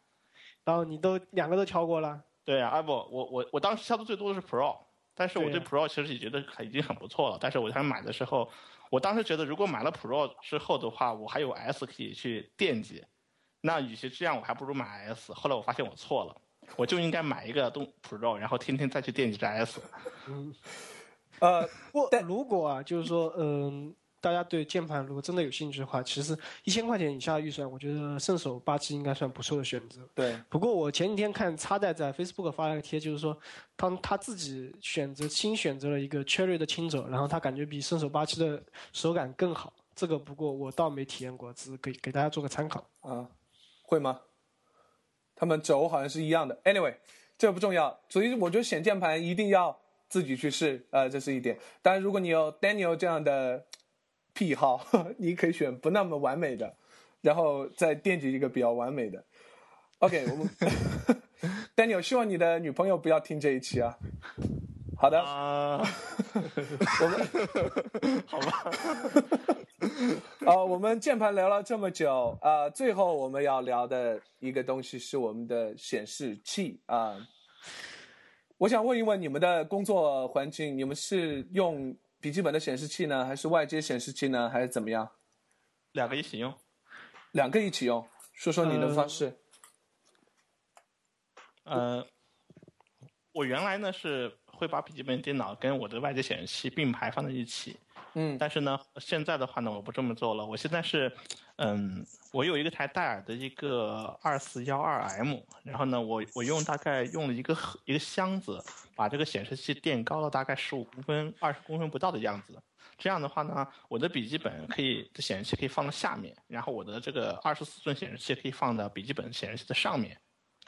然后你都两个都敲过了？对啊，啊不，我我我当时敲的最多的是 Pro，但是我对 Pro 其实也觉得已经很不错了。但是我当时买的时候，我当时觉得如果买了 Pro 之后的话，我还有 S 可以去惦记。那与其这样，我还不如买 S。后来我发现我错了，我就应该买一个东 Pro，然后天天再去惦记着 S。嗯，呃，不，但如果啊，就是说，嗯。大家对键盘如果真的有兴趣的话，其实一千块钱以下的预算，我觉得圣手八七应该算不错的选择。对。不过我前几天看插袋在 Facebook 发了个贴，就是说当他自己选择新选择了一个 Cherry 的轻轴，然后他感觉比圣手八七的手感更好。这个不过我倒没体验过，只是给给大家做个参考。啊，会吗？他们轴好像是一样的。Anyway，这不重要。所以我觉得选键盘一定要自己去试，呃，这是一点。当然，如果你有 Daniel 这样的。癖好，你可以选不那么完美的，然后再惦记一个比较完美的。OK，我们 Daniel 希望你的女朋友不要听这一期啊。好的，我们 好吧。啊，我们键盘聊了这么久啊，最后我们要聊的一个东西是我们的显示器啊。我想问一问你们的工作环境，你们是用？笔记本的显示器呢，还是外接显示器呢，还是怎么样？两个一起用。两个一起用，说说你的方式。呃，我原来呢是会把笔记本电脑跟我的外接显示器并排放在一起，嗯但是呢，现在的话呢，我不这么做了。我现在是，嗯，我有一个台戴尔的一个二四幺二 M，然后呢，我我用大概用了一个盒一个箱子，把这个显示器垫高了大概十五公分、二十公分不到的样子。这样的话呢，我的笔记本可以的显示器可以放到下面，然后我的这个二十四寸显示器可以放到笔记本显示器的上面，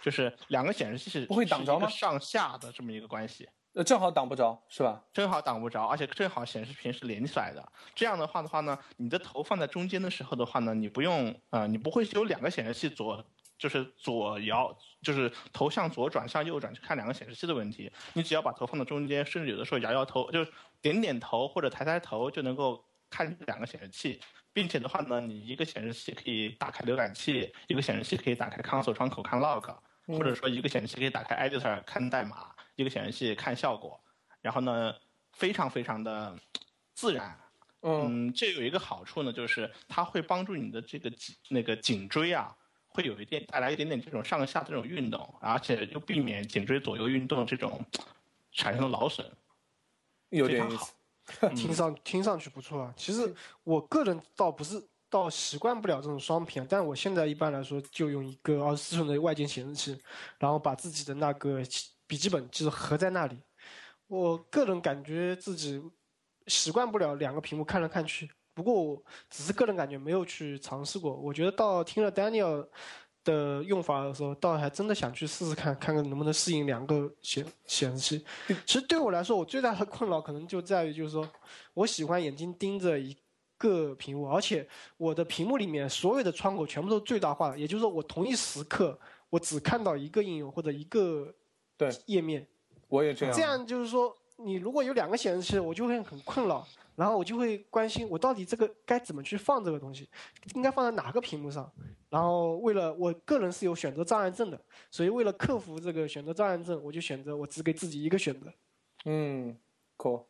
就是两个显示器是不会挡着吗上下的这么一个关系。呃，正好挡不着，是吧？正好挡不着，而且正好显示屏是连起来的。这样的话的话呢，你的头放在中间的时候的话呢，你不用呃，你不会有两个显示器左就是左摇，就是头向左转向右转去看两个显示器的问题。你只要把头放在中间，甚至有的时候摇摇头，就是点点头或者抬抬头就能够看两个显示器，并且的话呢，你一个显示器可以打开浏览器，一个显示器可以打开 console 窗口看 log，或者说一个显示器可以打开 editor 看代码，一个显示器看效果。然后呢，非常非常的自然。嗯嗯，这有一个好处呢，就是它会帮助你的这个颈那个颈椎啊，会有一点带来一点点这种上下的这种运动，而且又避免颈椎左右运动这种产生的劳损。有点意思。听上听上去不错啊。其实我个人倒不是倒习惯不了这种双屏啊，但是我现在一般来说就用一个二十四寸的外接显示器，然后把自己的那个笔记本就是合在那里。我个人感觉自己习惯不了两个屏幕看来看去，不过我只是个人感觉没有去尝试过。我觉得到听了 Daniel 的用法的时候，倒还真的想去试试看，看看能不能适应两个显显示器。其实对我来说，我最大的困扰可能就在于，就是说我喜欢眼睛盯着一个屏幕，而且我的屏幕里面所有的窗口全部都是最大化的，也就是说，我同一时刻我只看到一个应用或者一个对页面。我也这样。这样就是说，你如果有两个显示器，我就会很困扰，然后我就会关心我到底这个该怎么去放这个东西，应该放在哪个屏幕上。然后为了我个人是有选择障碍症的，所以为了克服这个选择障碍症，我就选择我只给自己一个选择。嗯，cool。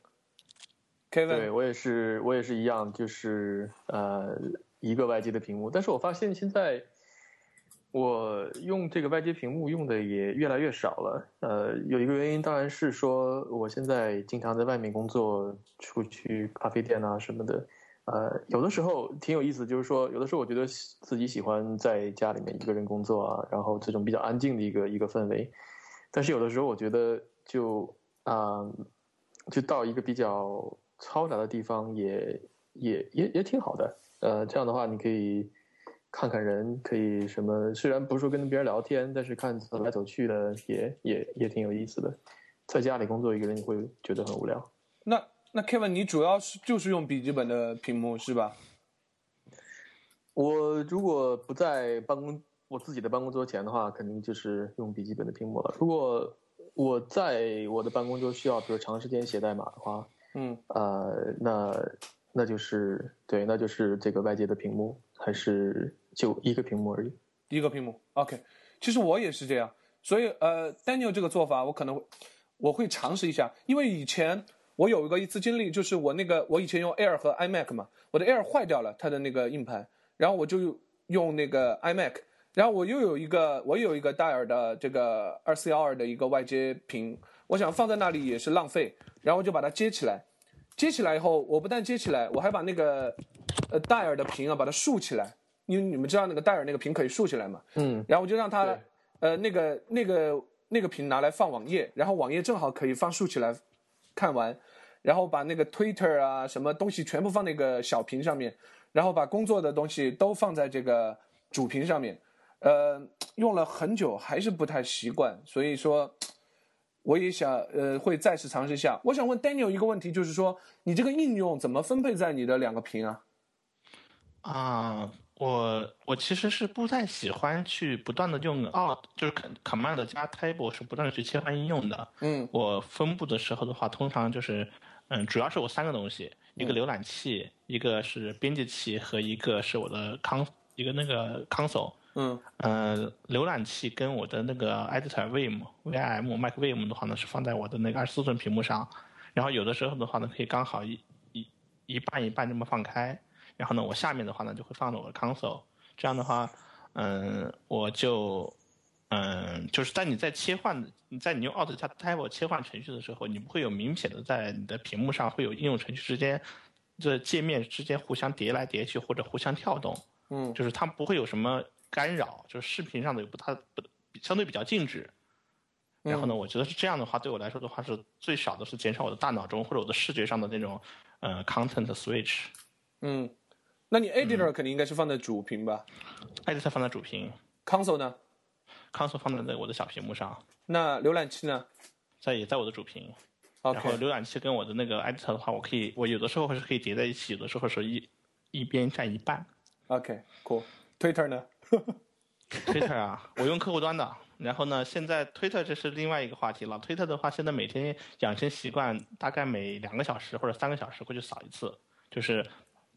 对 Kevin，我也是，我也是一样，就是呃一个外接的屏幕。但是我发现现在我用这个外接屏幕用的也越来越少了。呃，有一个原因当然是说我现在经常在外面工作，出去咖啡店啊什么的。呃，有的时候挺有意思，就是说有的时候我觉得自己喜欢在家里面一个人工作啊，然后这种比较安静的一个一个氛围。但是有的时候我觉得就啊、就到一个比较嘈杂的地方也也也也挺好的。呃，这样的话你可以看看人，可以什么？虽然不是说跟别人聊天，但是看走来走去的也也也挺有意思的。在家里工作一个人，你会觉得很无聊。那那 Kevin，你主要是就是用笔记本的屏幕是吧？我如果不在办公我自己的办公桌前的话，肯定就是用笔记本的屏幕了。如果我在我的办公桌需要，比如长时间写代码的话，嗯，呃，那那就是对，那就是这个外界的屏幕，还是就一个屏幕而已。一个屏幕。OK，其实我也是这样，所以呃，Daniel 这个做法我可能会我会尝试一下，因为以前我有一个一次经历，就是我那个我以前用 Air 和 iMac 嘛，我的 Air 坏掉了，它的那个硬盘，然后我就用那个 iMac，然后我又有一个我有一个戴尔的这个二四幺二的一个外接屏，我想放在那里也是浪费，然后我就把它接起来，接起来以后，我不但接起来，我还把那个呃戴尔的屏啊把它竖起来，因为你们知道那个戴尔那个屏可以竖起来嘛，嗯，然后我就让他呃那个那个那个屏拿来放网页，然后网页正好可以放竖起来看完，然后把那个 Twitter 啊什么东西全部放那个小屏上面，然后把工作的东西都放在这个主屏上面，呃，用了很久还是不太习惯，所以说。我也想，呃，会再次尝试一下。我想问 Daniel 一个问题，就是说，你这个应用怎么分配在你的两个屏啊？啊，我我其实是不太喜欢去不断的用 Alt，就是 Command 加 table 是不断的去切换应用的。嗯我分布的时候的话，通常就是，嗯，主要是我三个东西，一个浏览器，一个是编辑器和一个是我的 con 一个那个 console。嗯呃，浏览器跟我的那个 editor Vim VIM Mac Vim 的话呢，是放在我的那个二十四寸屏幕上，然后有的时候的话呢，可以刚好一一一半一半这么放开，然后呢，我下面的话呢就会放到我的 console，这样的话，嗯，我就嗯，就是在你在切换，你在你用 Alt 加 Tab 切换程序的时候，你不会有明显的在你的屏幕上会有应用程序之间这界面之间互相叠来叠去或者互相跳动，嗯就是它不会有什么干扰，就是视频上的不它不相对比较静止。然后呢，我觉得是这样的话，对我来说的话是最少的是减少我的大脑中或者我的视觉上的那种呃 content switch。嗯，那你 editor 肯定应该是放在主屏吧，editor 放在主屏？console 呢？console 放在那我的小屏幕上，那浏览器呢在也在我的主屏。然后浏览器跟我的那个 editor 的话，我可以我有的时候是可以叠在一起，有的时候是一一边占一半。OK，cool。Twitter 呢？Twitter 啊，我用客户端的。然后呢，现在 Twitter 这是另外一个话题了。Twitter 的话，现在每天养成习惯，大概每两个小时或者三个小时会去扫一次，就是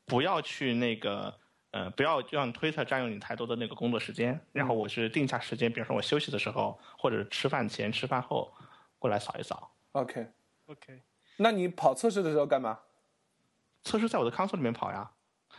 不要去那个呃，不要让 Twitter 占用你太多的那个工作时间。然后我是定下时间，比如说我休息的时候，或者吃饭前、吃饭后过来扫一扫。OK，OK，那你跑测试的时候干嘛？测试在我的 console 里面跑呀。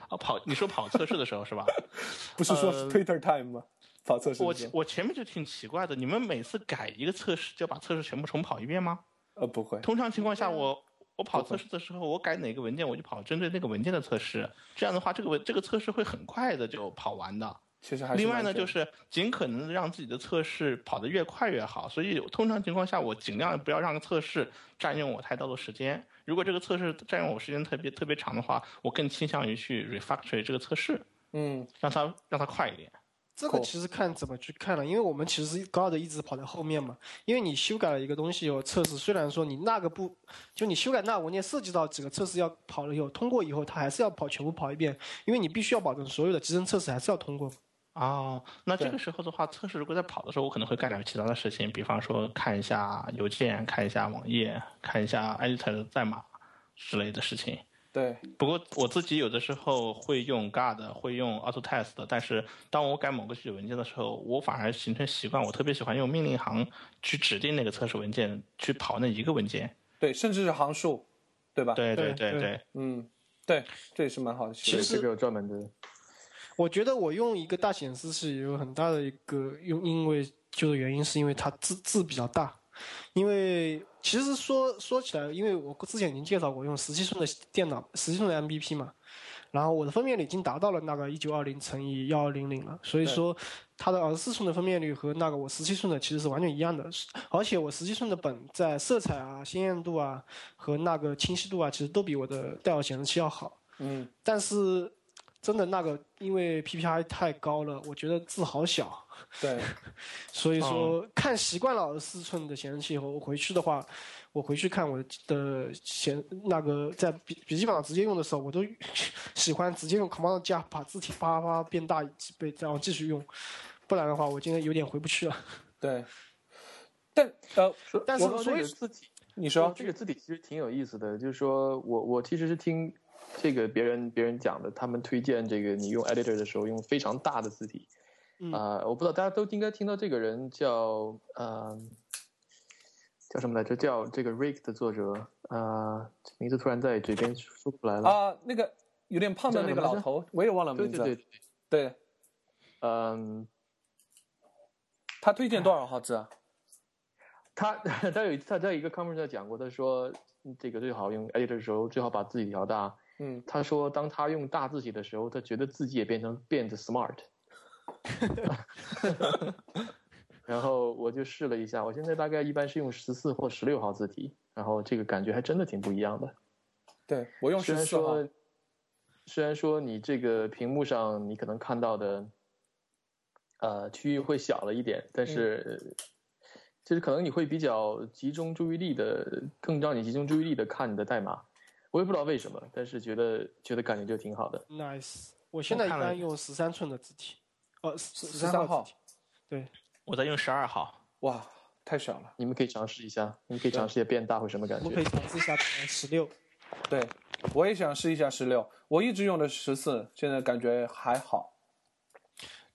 啊，跑！你说跑测试的时候是吧？不是说 Twitter time 吗？跑测试我的时候我前面就挺奇怪的，你们每次改一个测试就要把测试全部重跑一遍吗？呃不会，通常情况下我，我跑测试的时候，我改哪个文件，我就跑针对那个文件的测试。这样的话，这个文这个测试会很快的就跑完的。其实还是另外呢，就是尽可能的让自己的测试跑得越快越好。所以通常情况下，我尽量不要让测试占用我太多的时间。如果这个测试占用我时间特别特别长的话，我更倾向于去 refactor 这个测试，嗯让它让它快一点。这个其实看怎么去看了，因为我们其实高的一直跑在后面嘛。因为你修改了一个东西以后，测试虽然说你那个不，就你修改那文件涉及到几个测试要跑了以后，通过以后，它还是要跑全部跑一遍，因为你必须要保证所有的集成测试还是要通过。哦，那这个时候的话，测试如果在跑的时候，我可能会干点其他的事情，比方说看一下邮件，看一下网页，看一下 editor 的代码之类的事情。对，不过我自己有的时候会用 Guard，会用 AutoTest，但是当我改某个具体文件的时候，我反而形成习惯，我特别喜欢用命令行去指定那个测试文件，去跑那一个文件。对，甚至是行数，对吧？对对对对对，嗯，对，这也是蛮好的。其实这个有专门的，我觉得我用一个大显示器有很大的一个用，因为就是原因是因为它字字比较大，因为其实说说起来，因为我之前已经介绍过用十七寸的电脑，十七寸的 MBP 嘛，然后我的分辨率已经达到了那个一九二零乘以幺二零零了，所以说它的二十四寸的分辨率和那个我十七寸的其实是完全一样的，而且我十七寸的本在色彩啊、鲜艳度啊和那个清晰度啊，其实都比我的戴尔显示器要好。嗯，但是真的那个，因为 PPI 太高了，我觉得字好小，对，所以说看习惯了二十四寸的显示器以后，我回去的话，我回去看我的显那个在笔笔记本上直接用的时候，我都喜欢直接用 Command 加把字体啪啪变大几倍，然后继续用，不然的话我今天有点回不去了。对。但呃，但是所以个字体，你说这个字体其实挺有意思的，就是说我我其实是听这个别人别人讲的，他们推荐这个你用 editor 的时候用非常大的字体，嗯啊、我不知道大家都应该听到这个人叫呃叫什么来着？叫这个 Rick 的作者，呃，名字突然在嘴边说不出来了。啊，那个有点胖的那个老头，我也忘了对名字。对对，对嗯，他推荐多少号字啊？他他有一他在一个 conference 上讲过，他说嗯这个最好用 editor 的时候最好把字体调大。嗯，他说当他用大字体的时候，他觉得自己也变成变得 smart。然后我就试了一下，我现在大概一般是用十四或十六号字体，然后这个感觉还真的挺不一样的。对我用虽然十四号。说，虽然说你这个屏幕上你可能看到的，呃，区域会小了一点，但是，就是可能你会比较集中注意力的，更让你集中注意力的看你的代码。我也不知道为什么，但是觉得觉得感觉就挺好的。Nice，我现在一般用十三寸的字体，呃，十13三号。对，我在用十二号。哇，太小了。你们可以尝试一下，你们可以尝试一下变大会什么感觉我们可以？尝试一下十六。对，我也想试一下十六，我一直用的十四，现在感觉还好。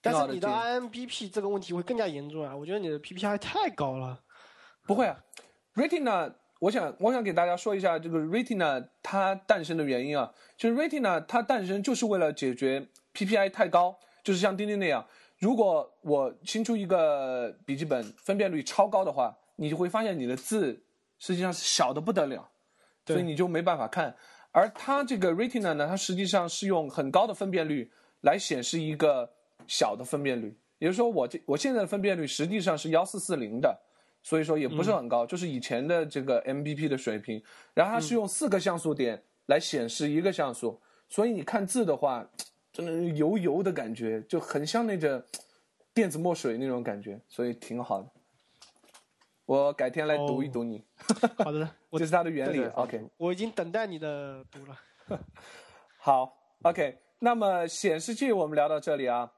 但是你的挺好的建议 IMBP 这个问题会更加严重啊！我觉得你的 PPI 太高了。不会啊，Retina，我想我想给大家说一下这个 Retina 它诞生的原因啊，就是 Retina 它诞生就是为了解决 PPI 太高，就是像钉钉那样，如果我新出一个笔记本分辨率超高的话，你就会发现你的字实际上是小的不得了，所以你就没办法看。而它这个 Retina 呢，它实际上是用很高的分辨率来显示一个小的分辨率，也就是说我这我现在的分辨率实际上是幺四四零的，所以说也不是很高，就是以前的这个 MBP 的水平。然后它是用四个像素点来显示一个像素，所以你看字的话，真的是油油的感觉，就很像那个电子墨水那种感觉，所以挺好的。我改天来读一读你，好的，这是它的原理。对对 OK，我已经等待你的读了。好，OK，那么显示器我们聊到这里啊，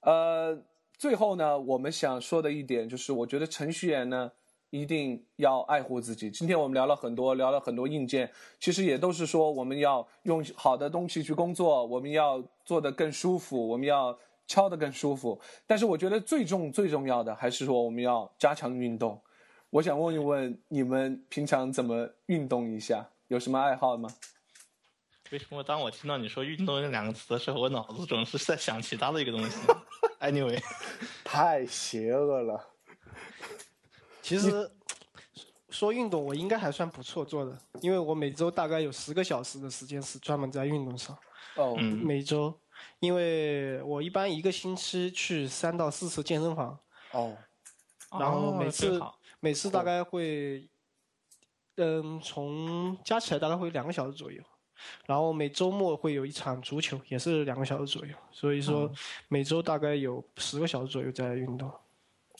呃，最后呢，我们想说的一点就是，我觉得程序员呢一定要爱护自己。今天我们聊了很多，聊了很多硬件，其实也都是说我们要用好的东西去工作，我们要做的更舒服，我们要敲的更舒服。但是我觉得最重最重要的还是说我们要加强运动。我想问一问你们平常怎么运动一下？有什么爱好吗？为什么当我听到你说“运动”这两个词的时候，我脑子总是在想其他的一个东西？Anyway，太邪恶了。其实说运动，我应该还算不错做的，因为我每周大概有十个小时的时间是专门在运动上。哦，嗯每周，因为我一般一个星期去三到四次健身房，哦，然后哦每次每次大概会，嗯，从加起来大概会两个小时左右。然后每周末会有一场足球，也是两个小时左右，所以说每周大概有十个小时左右在运动。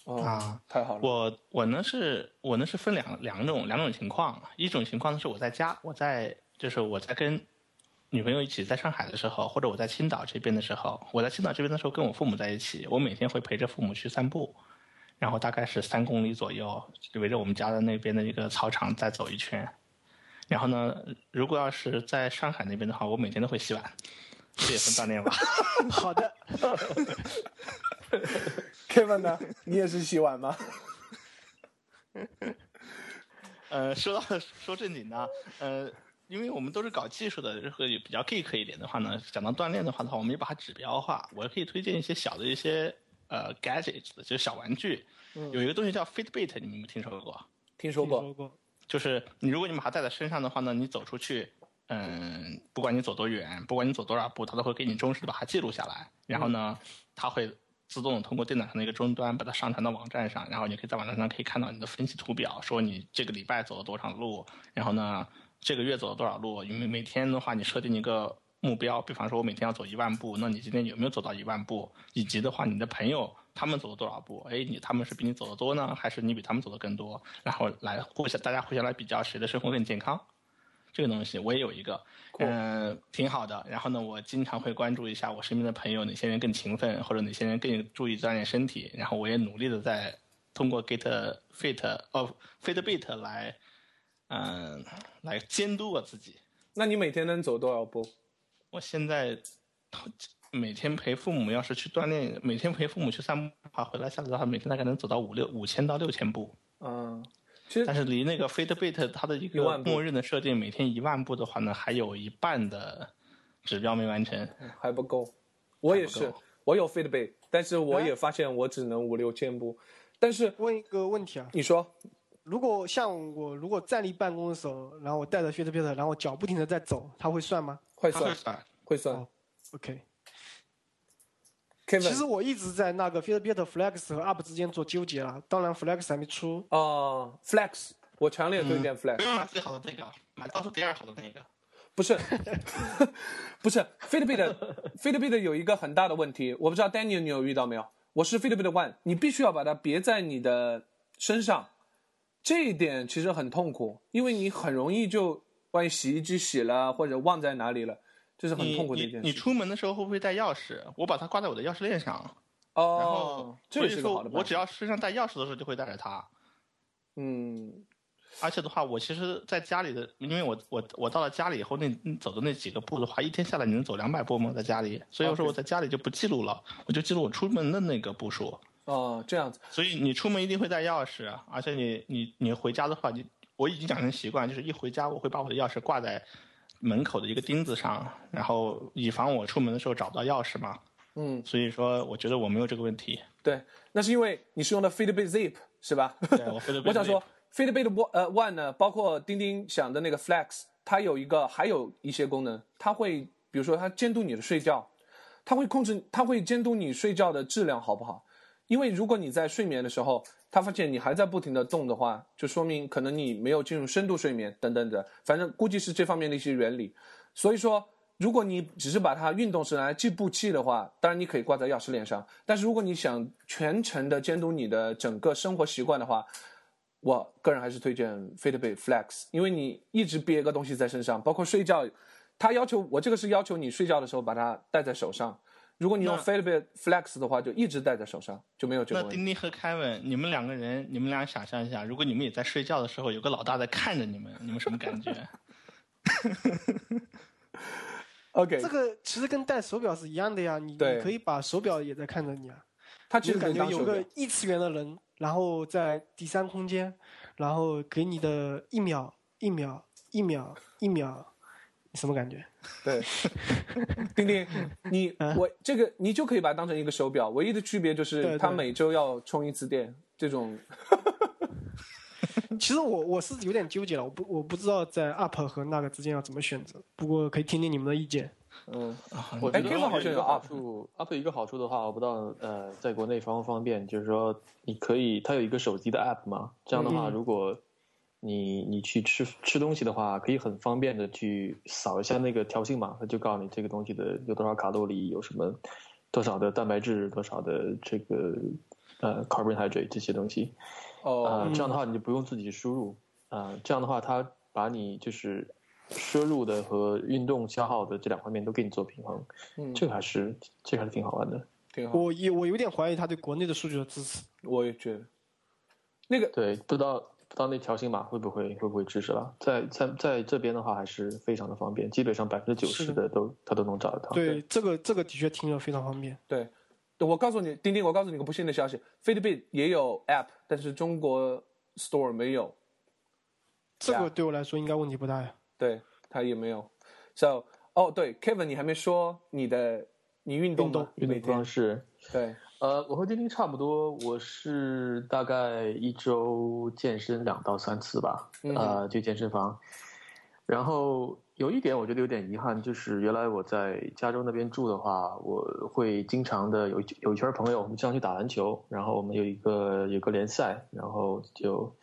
哦啊，太好了。我我呢是我呢是分两两种两种情况，一种情况呢是我在家，我在就是我在跟女朋友一起在上海的时候，或者我在青岛这边的时候，我在青岛这边的时候跟我父母在一起，我每天会陪着父母去散步，然后大概是三公里左右，围着我们家的那边的一个操场再走一圈。然后呢，如果要是在上海那边的话，我每天都会洗碗，这也算锻炼吧。好的，Kevin 呢？你也是洗碗吗？呃，说到说正经的，呃，因为我们都是搞技术的，这个比较 geek 一点的话呢，讲到锻炼的话的话，我们也把它指标化。我可以推荐一些小的一些呃 gadgets，就是小玩具。有一个东西叫 Fitbit，你们有没有听说过？听说过。听说过。就是你如果你把它带在身上的话呢，你走出去，嗯，不管你走多远，不管你走多少步，它都会给你忠实的把它记录下来。然后呢，它会自动通过电脑上的一个终端把它上传到网站上，然后你可以在网站上可以看到你的分析图表，说你这个礼拜走了多少路，然后呢，这个月走了多少路。因为每天的话，你设定一个目标，比方说我每天要走一万步，那你今天有没有走到一万步？以及的话，你的朋友他们走了多少步？哎，你他们是比你走的多呢，还是你比他们走的更多？然后来互相大家互相来比较谁的生活更健康。这个东西我也有一个，嗯、挺好的。然后呢，我经常会关注一下我身边的朋友，哪些人更勤奋，或者哪些人更注意锻炼身体。然后我也努力的在通过 Get Fit 哦 Fitbit 来，嗯、来监督我自己。那你每天能走多少步？我现在每天陪父母，要是去锻炼，每天陪父母去散步的话，回来下来的话，每天大概能走到五六五千到六千步。嗯，其实但是离那个 Fitbit 它的一个默认的设定，每天一万步的话呢，还有一半的指标没完成。还不够。我也是我有 Fitbit，但是我也发现我只能五六千步。但是问一个问题啊，你说，如果像我如果站立办公的时候，然后我带着 Fitbit，然后我脚不停的在走，它会算吗会算会算，会算哦？OK。Kevin，其实我一直在那个 Fitbit Flex 和 Up 之间做纠结了，当然 Flex 还没出。哦，Flex，我强烈推荐 Flex，、最好的那个，买倒数第二好的那个。不是，不是 Fitbit Fitbit 有一个很大的问题，我不知道 Daniel 你有遇到没有？我是 Fitbit One，你必须要把它别在你的身上，这一点其实很痛苦，因为你很容易就万一洗衣机洗了或者忘在哪里了，这是很你痛苦的一你你件事。出门的时候会不会带钥匙？我把它挂在我的钥匙链上，然后哦，这所以说也是好的。我只要身上带钥匙的时候就会带着它。嗯，而且的话，我其实在家里的，因为我我我到了家里以后，那嗯走的那几个步的话，一天下来你能走两百步吗？在家里，所以我说我在家里就不记录了，我就记录我出门的那个步数。哦，这样子，所以你出门一定会带钥匙，而且你你你回家的话，你我已经养成习惯，就是一回家我会把我的钥匙挂在门口的一个钉子上，然后以防我出门的时候找不到钥匙嘛。嗯，所以说，我觉得我没有这个问题。对，那是因为你是用的 Fitbit Zip 是吧？对我 Fitbit 我想说 Fitbit One 呃 One 呢，包括钉钉响的那个 Flex，它有一个还有一些功能，它会比如说它监督你的睡觉，它会控制，它会监督你睡觉的质量好不好。因为如果你在睡眠的时候，他发现你还在不停的动的话，就说明可能你没有进入深度睡眠等等的，反正估计是这方面的一些原理。所以说，如果你只是把它运动是来计步器的话，当然你可以挂在钥匙链上。但是如果你想全程的监督你的整个生活习惯的话，我个人还是推荐 Fitbit Flex，因为你一直别个东西在身上，包括睡觉，它要求我这个是要求你睡觉的时候把它戴在手上。如果你用那 Fitbit Flex 的话，就一直戴在手上，就没有这个问题。那丁丁和凯文，你们两个人，你们俩想象一下，如果你们也在睡觉的时候，有个老大在看着你们，你们什么感觉？OK，这个其实跟戴手表是一样的呀，你你可以把手表也在看着你啊。他其实感觉有个。异次元的人，然后在第三空间，然后给你的一秒、一秒、一秒、一秒，你什么感觉？对，丁丁，你我这个你就可以把它当成一个手表，唯一的区别就是它每周要充一次电。这种 其实我我是有点纠结了，我不我不知道在 UP 和那个之间要怎么选择，不过可以听听你们的意见。嗯，我哎觉得 Kevin 好像有个好 Up 处，Up 有一个好处的话，我不知道呃，在国内方不方便，就是说你可以，它有一个手机的 App 嘛，这样的话，嗯如果你你去吃吃东西的话，可以很方便的去扫一下那个条形码，它就告诉你这个东西的有多少卡路里，有什么多少的蛋白质，多少的这个呃 carbohydrate 这些东西。哦呃，这样的话你就不用自己输入，呃，这样的话它把你就是摄入的和运动消耗的这两方面都给你做平衡，嗯，这个还是这个还是挺好玩的。挺好，我有我有点怀疑他对国内的数据的支持。我也觉得那个对，不知道不知道那条形码会不会会不会支持了，在在在这边的话还是非常的方便，基本上百分之九十是的的都他都能找得到。对，这个这个的确听着非常方便。对，我告诉你，丁丁，我告诉你个不幸的消息，Fitbit 也有 App，但是中国 Store 没有，这个对我来说应该问题不大呀。对，它也没有。So，哦，对，Kevin，你还没说你的你运动的运动？方式，对，呃，我和丁丁差不多，我是大概一周健身两到三次吧，嗯呃，去健身房。然后有一点我觉得有点遗憾，就是原来我在加州那边住的话，我会经常的有有一圈朋友，我们经常去打篮球，然后我们有一个有个联赛，然后就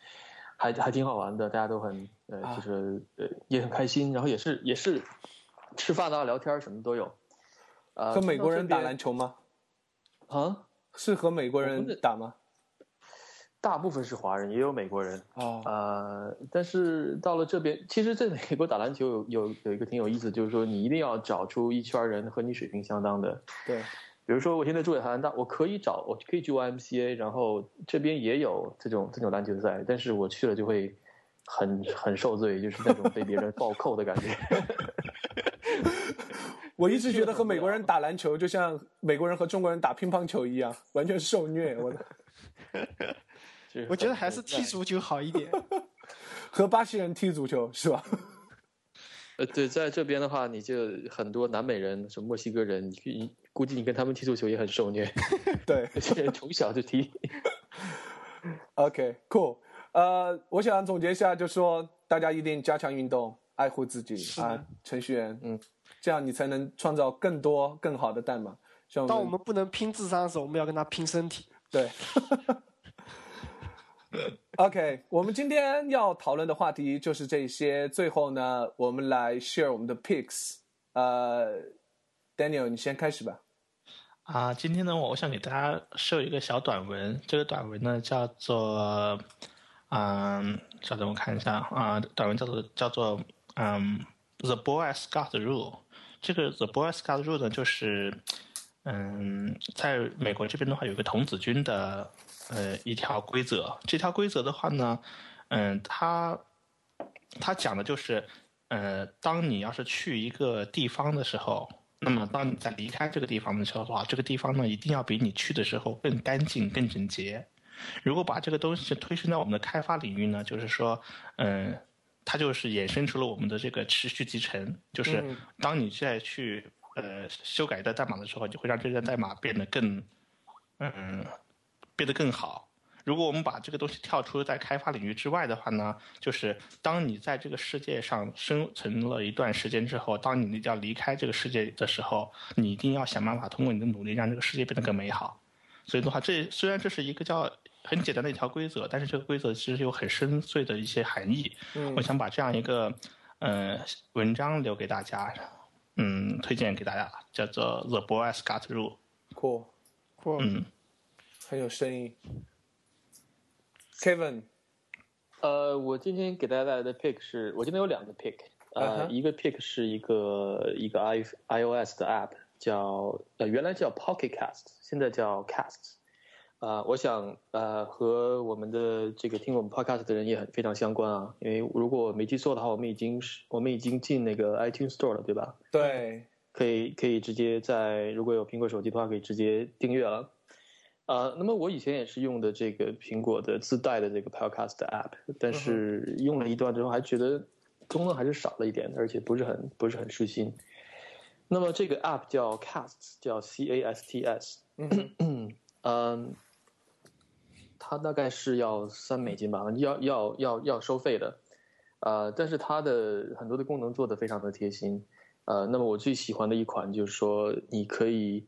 还还挺好玩的，大家都很呃啊就是呃也很开心，然后也是也是吃饭啊聊天什么都有。呃，和美国人打篮篮球吗？啊？是和美国人打吗？大部分是华人，也有美国人。哦，呃，但是到了这边，其实在美国打篮球有有有一个挺有意思，就是说你一定要找出一圈人和你水平相当的。对，比如说我现在住在加拿大，我可以找，我可以去 YMCA，然后这边也有这种这种篮球赛，但是我去了就会很很受罪，就是那种被别人暴扣的感觉。我一直觉得和美国人打篮球就像美国人和中国人打乒乓球一样，完全受虐。我的 我觉得还是踢足球好一点。和巴西人踢足球是吧？呃，对，在这边的话，你就很多南美人，什么墨西哥人，你你估计你跟他们踢足球也很受虐，对这些人从小就踢。，OK，cool。呃，我想总结一下，就说大家一定加强运动，爱护自己啊，程序员，嗯，这样你才能创造更多更好的代码。像当我们不能拼智商的时候，我们要跟他拼身体。对。OK，我们今天要讨论的话题就是这些。最后呢，我们来 share 我们的 picks。呃，Daniel，你先开始吧。啊，今天呢，我想给大家秀一个小短文。这个短文呢叫做，嗯，稍等我看一下啊，短文叫做叫做嗯，The Boy Scout Rule。这个 The Boy Scout Rule 呢，就是嗯，在美国这边的话，有个童子军的呃一条规则。这条规则的话呢，嗯，它它讲的就是，呃，当你要是去一个地方的时候，那么当你在离开这个地方的时候的话，这个地方呢一定要比你去的时候更干净、更整洁。如果把这个东西推伸到我们的开发领域呢，就是说，嗯、它就是衍生出了我们的这个持续集成，就是嗯当你再去呃修改一段代码的时候，就会让这段代码变得更，嗯，变得更好。如果我们把这个东西跳出在开发领域之外的话呢，就是当你在这个世界上生存了一段时间之后，当你要离开这个世界的时候，你一定要想办法通过你的努力让这个世界变得更美好。所以的话，这虽然这是一个叫很简单的一条规则，但是这个规则其实有很深邃的一些含义。嗯我想把这样一个呃文章留给大家，嗯，推荐给大家，叫做《The Boy Scout Rule》。Cool，cool 嗯，很有深意。Kevin，呃，我今天给大家带来的 pick 是我今天有两个 pick，呃一个 pick 是一个一个 i iOS 的 app，叫呃原来叫 Pocket Cast，现在叫 Cast。啊、我想呃和我们的这个听我们 podcast 的人也很非常相关啊，因为如果我没记错的话，我们已经是我们已经进那个 iTunes Store 了，对吧？对，可以可以直接在如果有苹果手机的话，可以直接订阅了。呃，那么我以前也是用的这个苹果的自带的这个 Podcast app，但是用了一段之后还觉得功能还是少了一点，而且不是很不是很舒心。那么这个 app 叫 Cast，叫 C A S T S，嗯 嗯，它大概是要三美金吧，要要要要收费的，呃，但是它的很多的功能做的非常的贴心，呃，那么我最喜欢的一款就是说，你可以，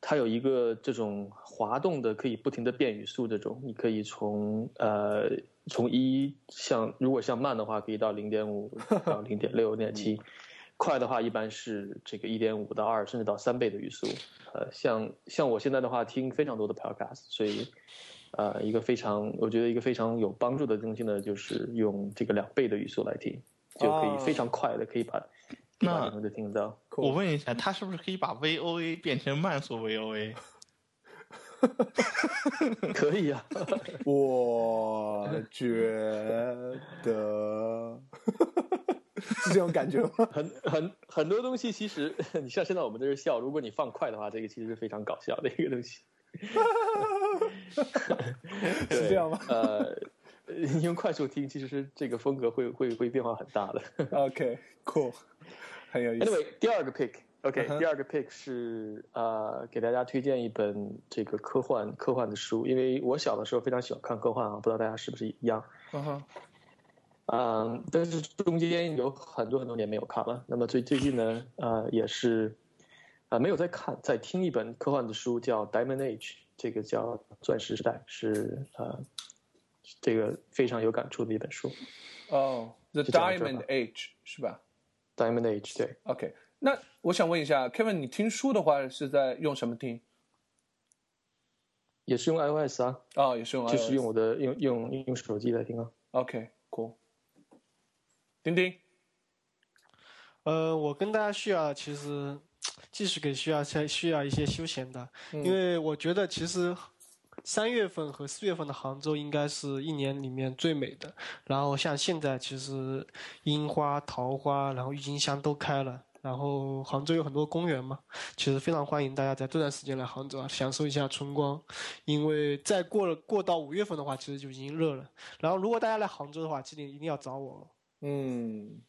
它有一个这种滑动的，可以不停的变语速这种，你可以从呃从一像如果像慢的话，可以到零点五到零点六、零点七，快的话一般是这个一点五到二，甚至到三倍的语速。呃，像像我现在的话，听非常多的 podcast，所以呃，一个非常我觉得一个非常有帮助的东西呢，就是用这个两倍的语速来听，就可以非常快的可以把那把你们都听得到。我问一下，它是不是可以把 VOA 变成慢速 VOA？可以啊，我觉得是这种感觉吗？很很很多东西，其实 你像现在我们在这笑，如果你放快的话，这个其实是非常搞笑的一个东西。是这样吗呃，你用快速听，其实是这个风格会会会变化很大的。？OK，cool，、很有意思。Anyway，第二个 pick，OK，、嗯哼第二个 pick 是呃，给大家推荐一本这个科幻科幻的书，因为我小的时候非常喜欢看科幻啊，不知道大家是不是一样。嗯哼，嗯，但是中间有很多很多年没有看了。那么最最近呢，呃，也是，呃，没有在看，在听一本科幻的书，叫《Diamond Age》，这个叫《钻石时代》，是呃，这个非常有感触的一本书，哦、t h e 是这样这 Diamond Age 是吧《Diamond Age》对。？OK，那我想问一下，Kevin，你听书的话是在用什么听？也是用 iOS 啊，哦，也是用 iOS，就是用我的用用用手机来听啊。OK，cool。丁丁，呃，我跟大家需要其实继续给需要需要一些休闲的，因为我觉得其实三月份和四月份的杭州应该是一年里面最美的。然后像现在其实樱花、桃花，然后郁金香都开了。然后杭州有很多公园嘛，其实非常欢迎大家在这段时间来杭州啊，享受一下春光。因为再过了过到五月份的话，其实就已经热了。然后如果大家来杭州的话，记得一定要找我。嗯，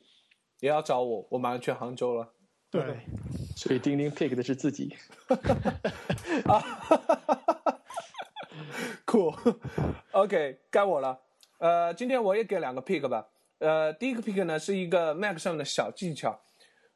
也要找我，我马上去杭州了。对，所以钉钉 pick 的是自己。啊，cool，OK，该我了。呃，今天我也给两个 pick 吧。呃，第一个 pick 呢是一个 Mac 上的小技巧。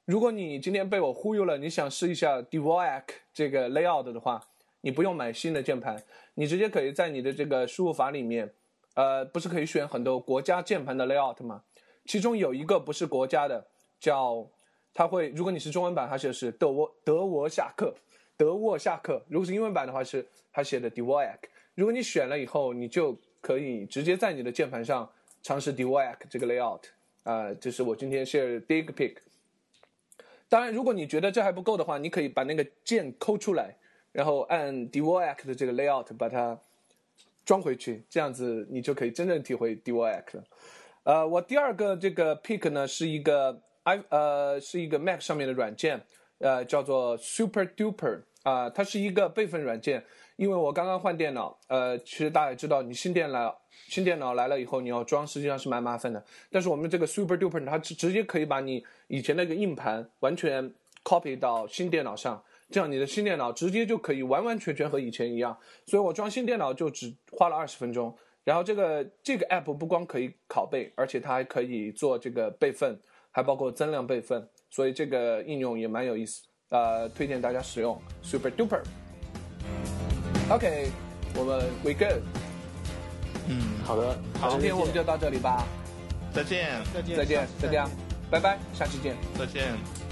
如果你今天被我忽悠了，你想试一下 Devoic 这个 layout 的话，你不用买新的键盘，你直接可以在你的这个输入法里面，呃，不是可以选很多国家键盘的 layout 吗？其中有一个不是国家的，叫它会，如果你是中文版，它写的是德沃德沃夏克，德沃夏克；如果是英文版的话，是它写的 Devoic。如果你选了以后，你就可以直接在你的键盘上尝试 Devoic 这个 layout。啊、这是我今天 share 的第一个 pick。当然，如果你觉得这还不够的话，你可以把那个键抠出来，然后按 Devoic 的这个 layout 把它装回去，这样子你就可以真正体会 Devoic 了。呃，我第二个这个 pick 呢是一个 i 呃是一个 Mac 上面的软件，呃叫做 Super Duper 啊、它是一个备份软件。因为我刚刚换电脑，呃，其实大家也知道，你新电脑新电脑来了以后，你要装实际上是蛮麻烦的。但是我们这个 Super Duper 它直直接可以把你以前那个硬盘完全 copy 到新电脑上，这样你的新电脑直接就可以完完全全和以前一样。所以我装新电脑就只花了二十分钟。然后这个这个 app 不光可以拷贝，而且它还可以做这个备份，还包括增量备份，所以这个应用也蛮有意思，呃，推荐大家使用 Super Duper。OK，我们 We Good，嗯，好的，好，今天我们就到这里吧，再见，再见，再见，再再见，拜拜，下期见。再见。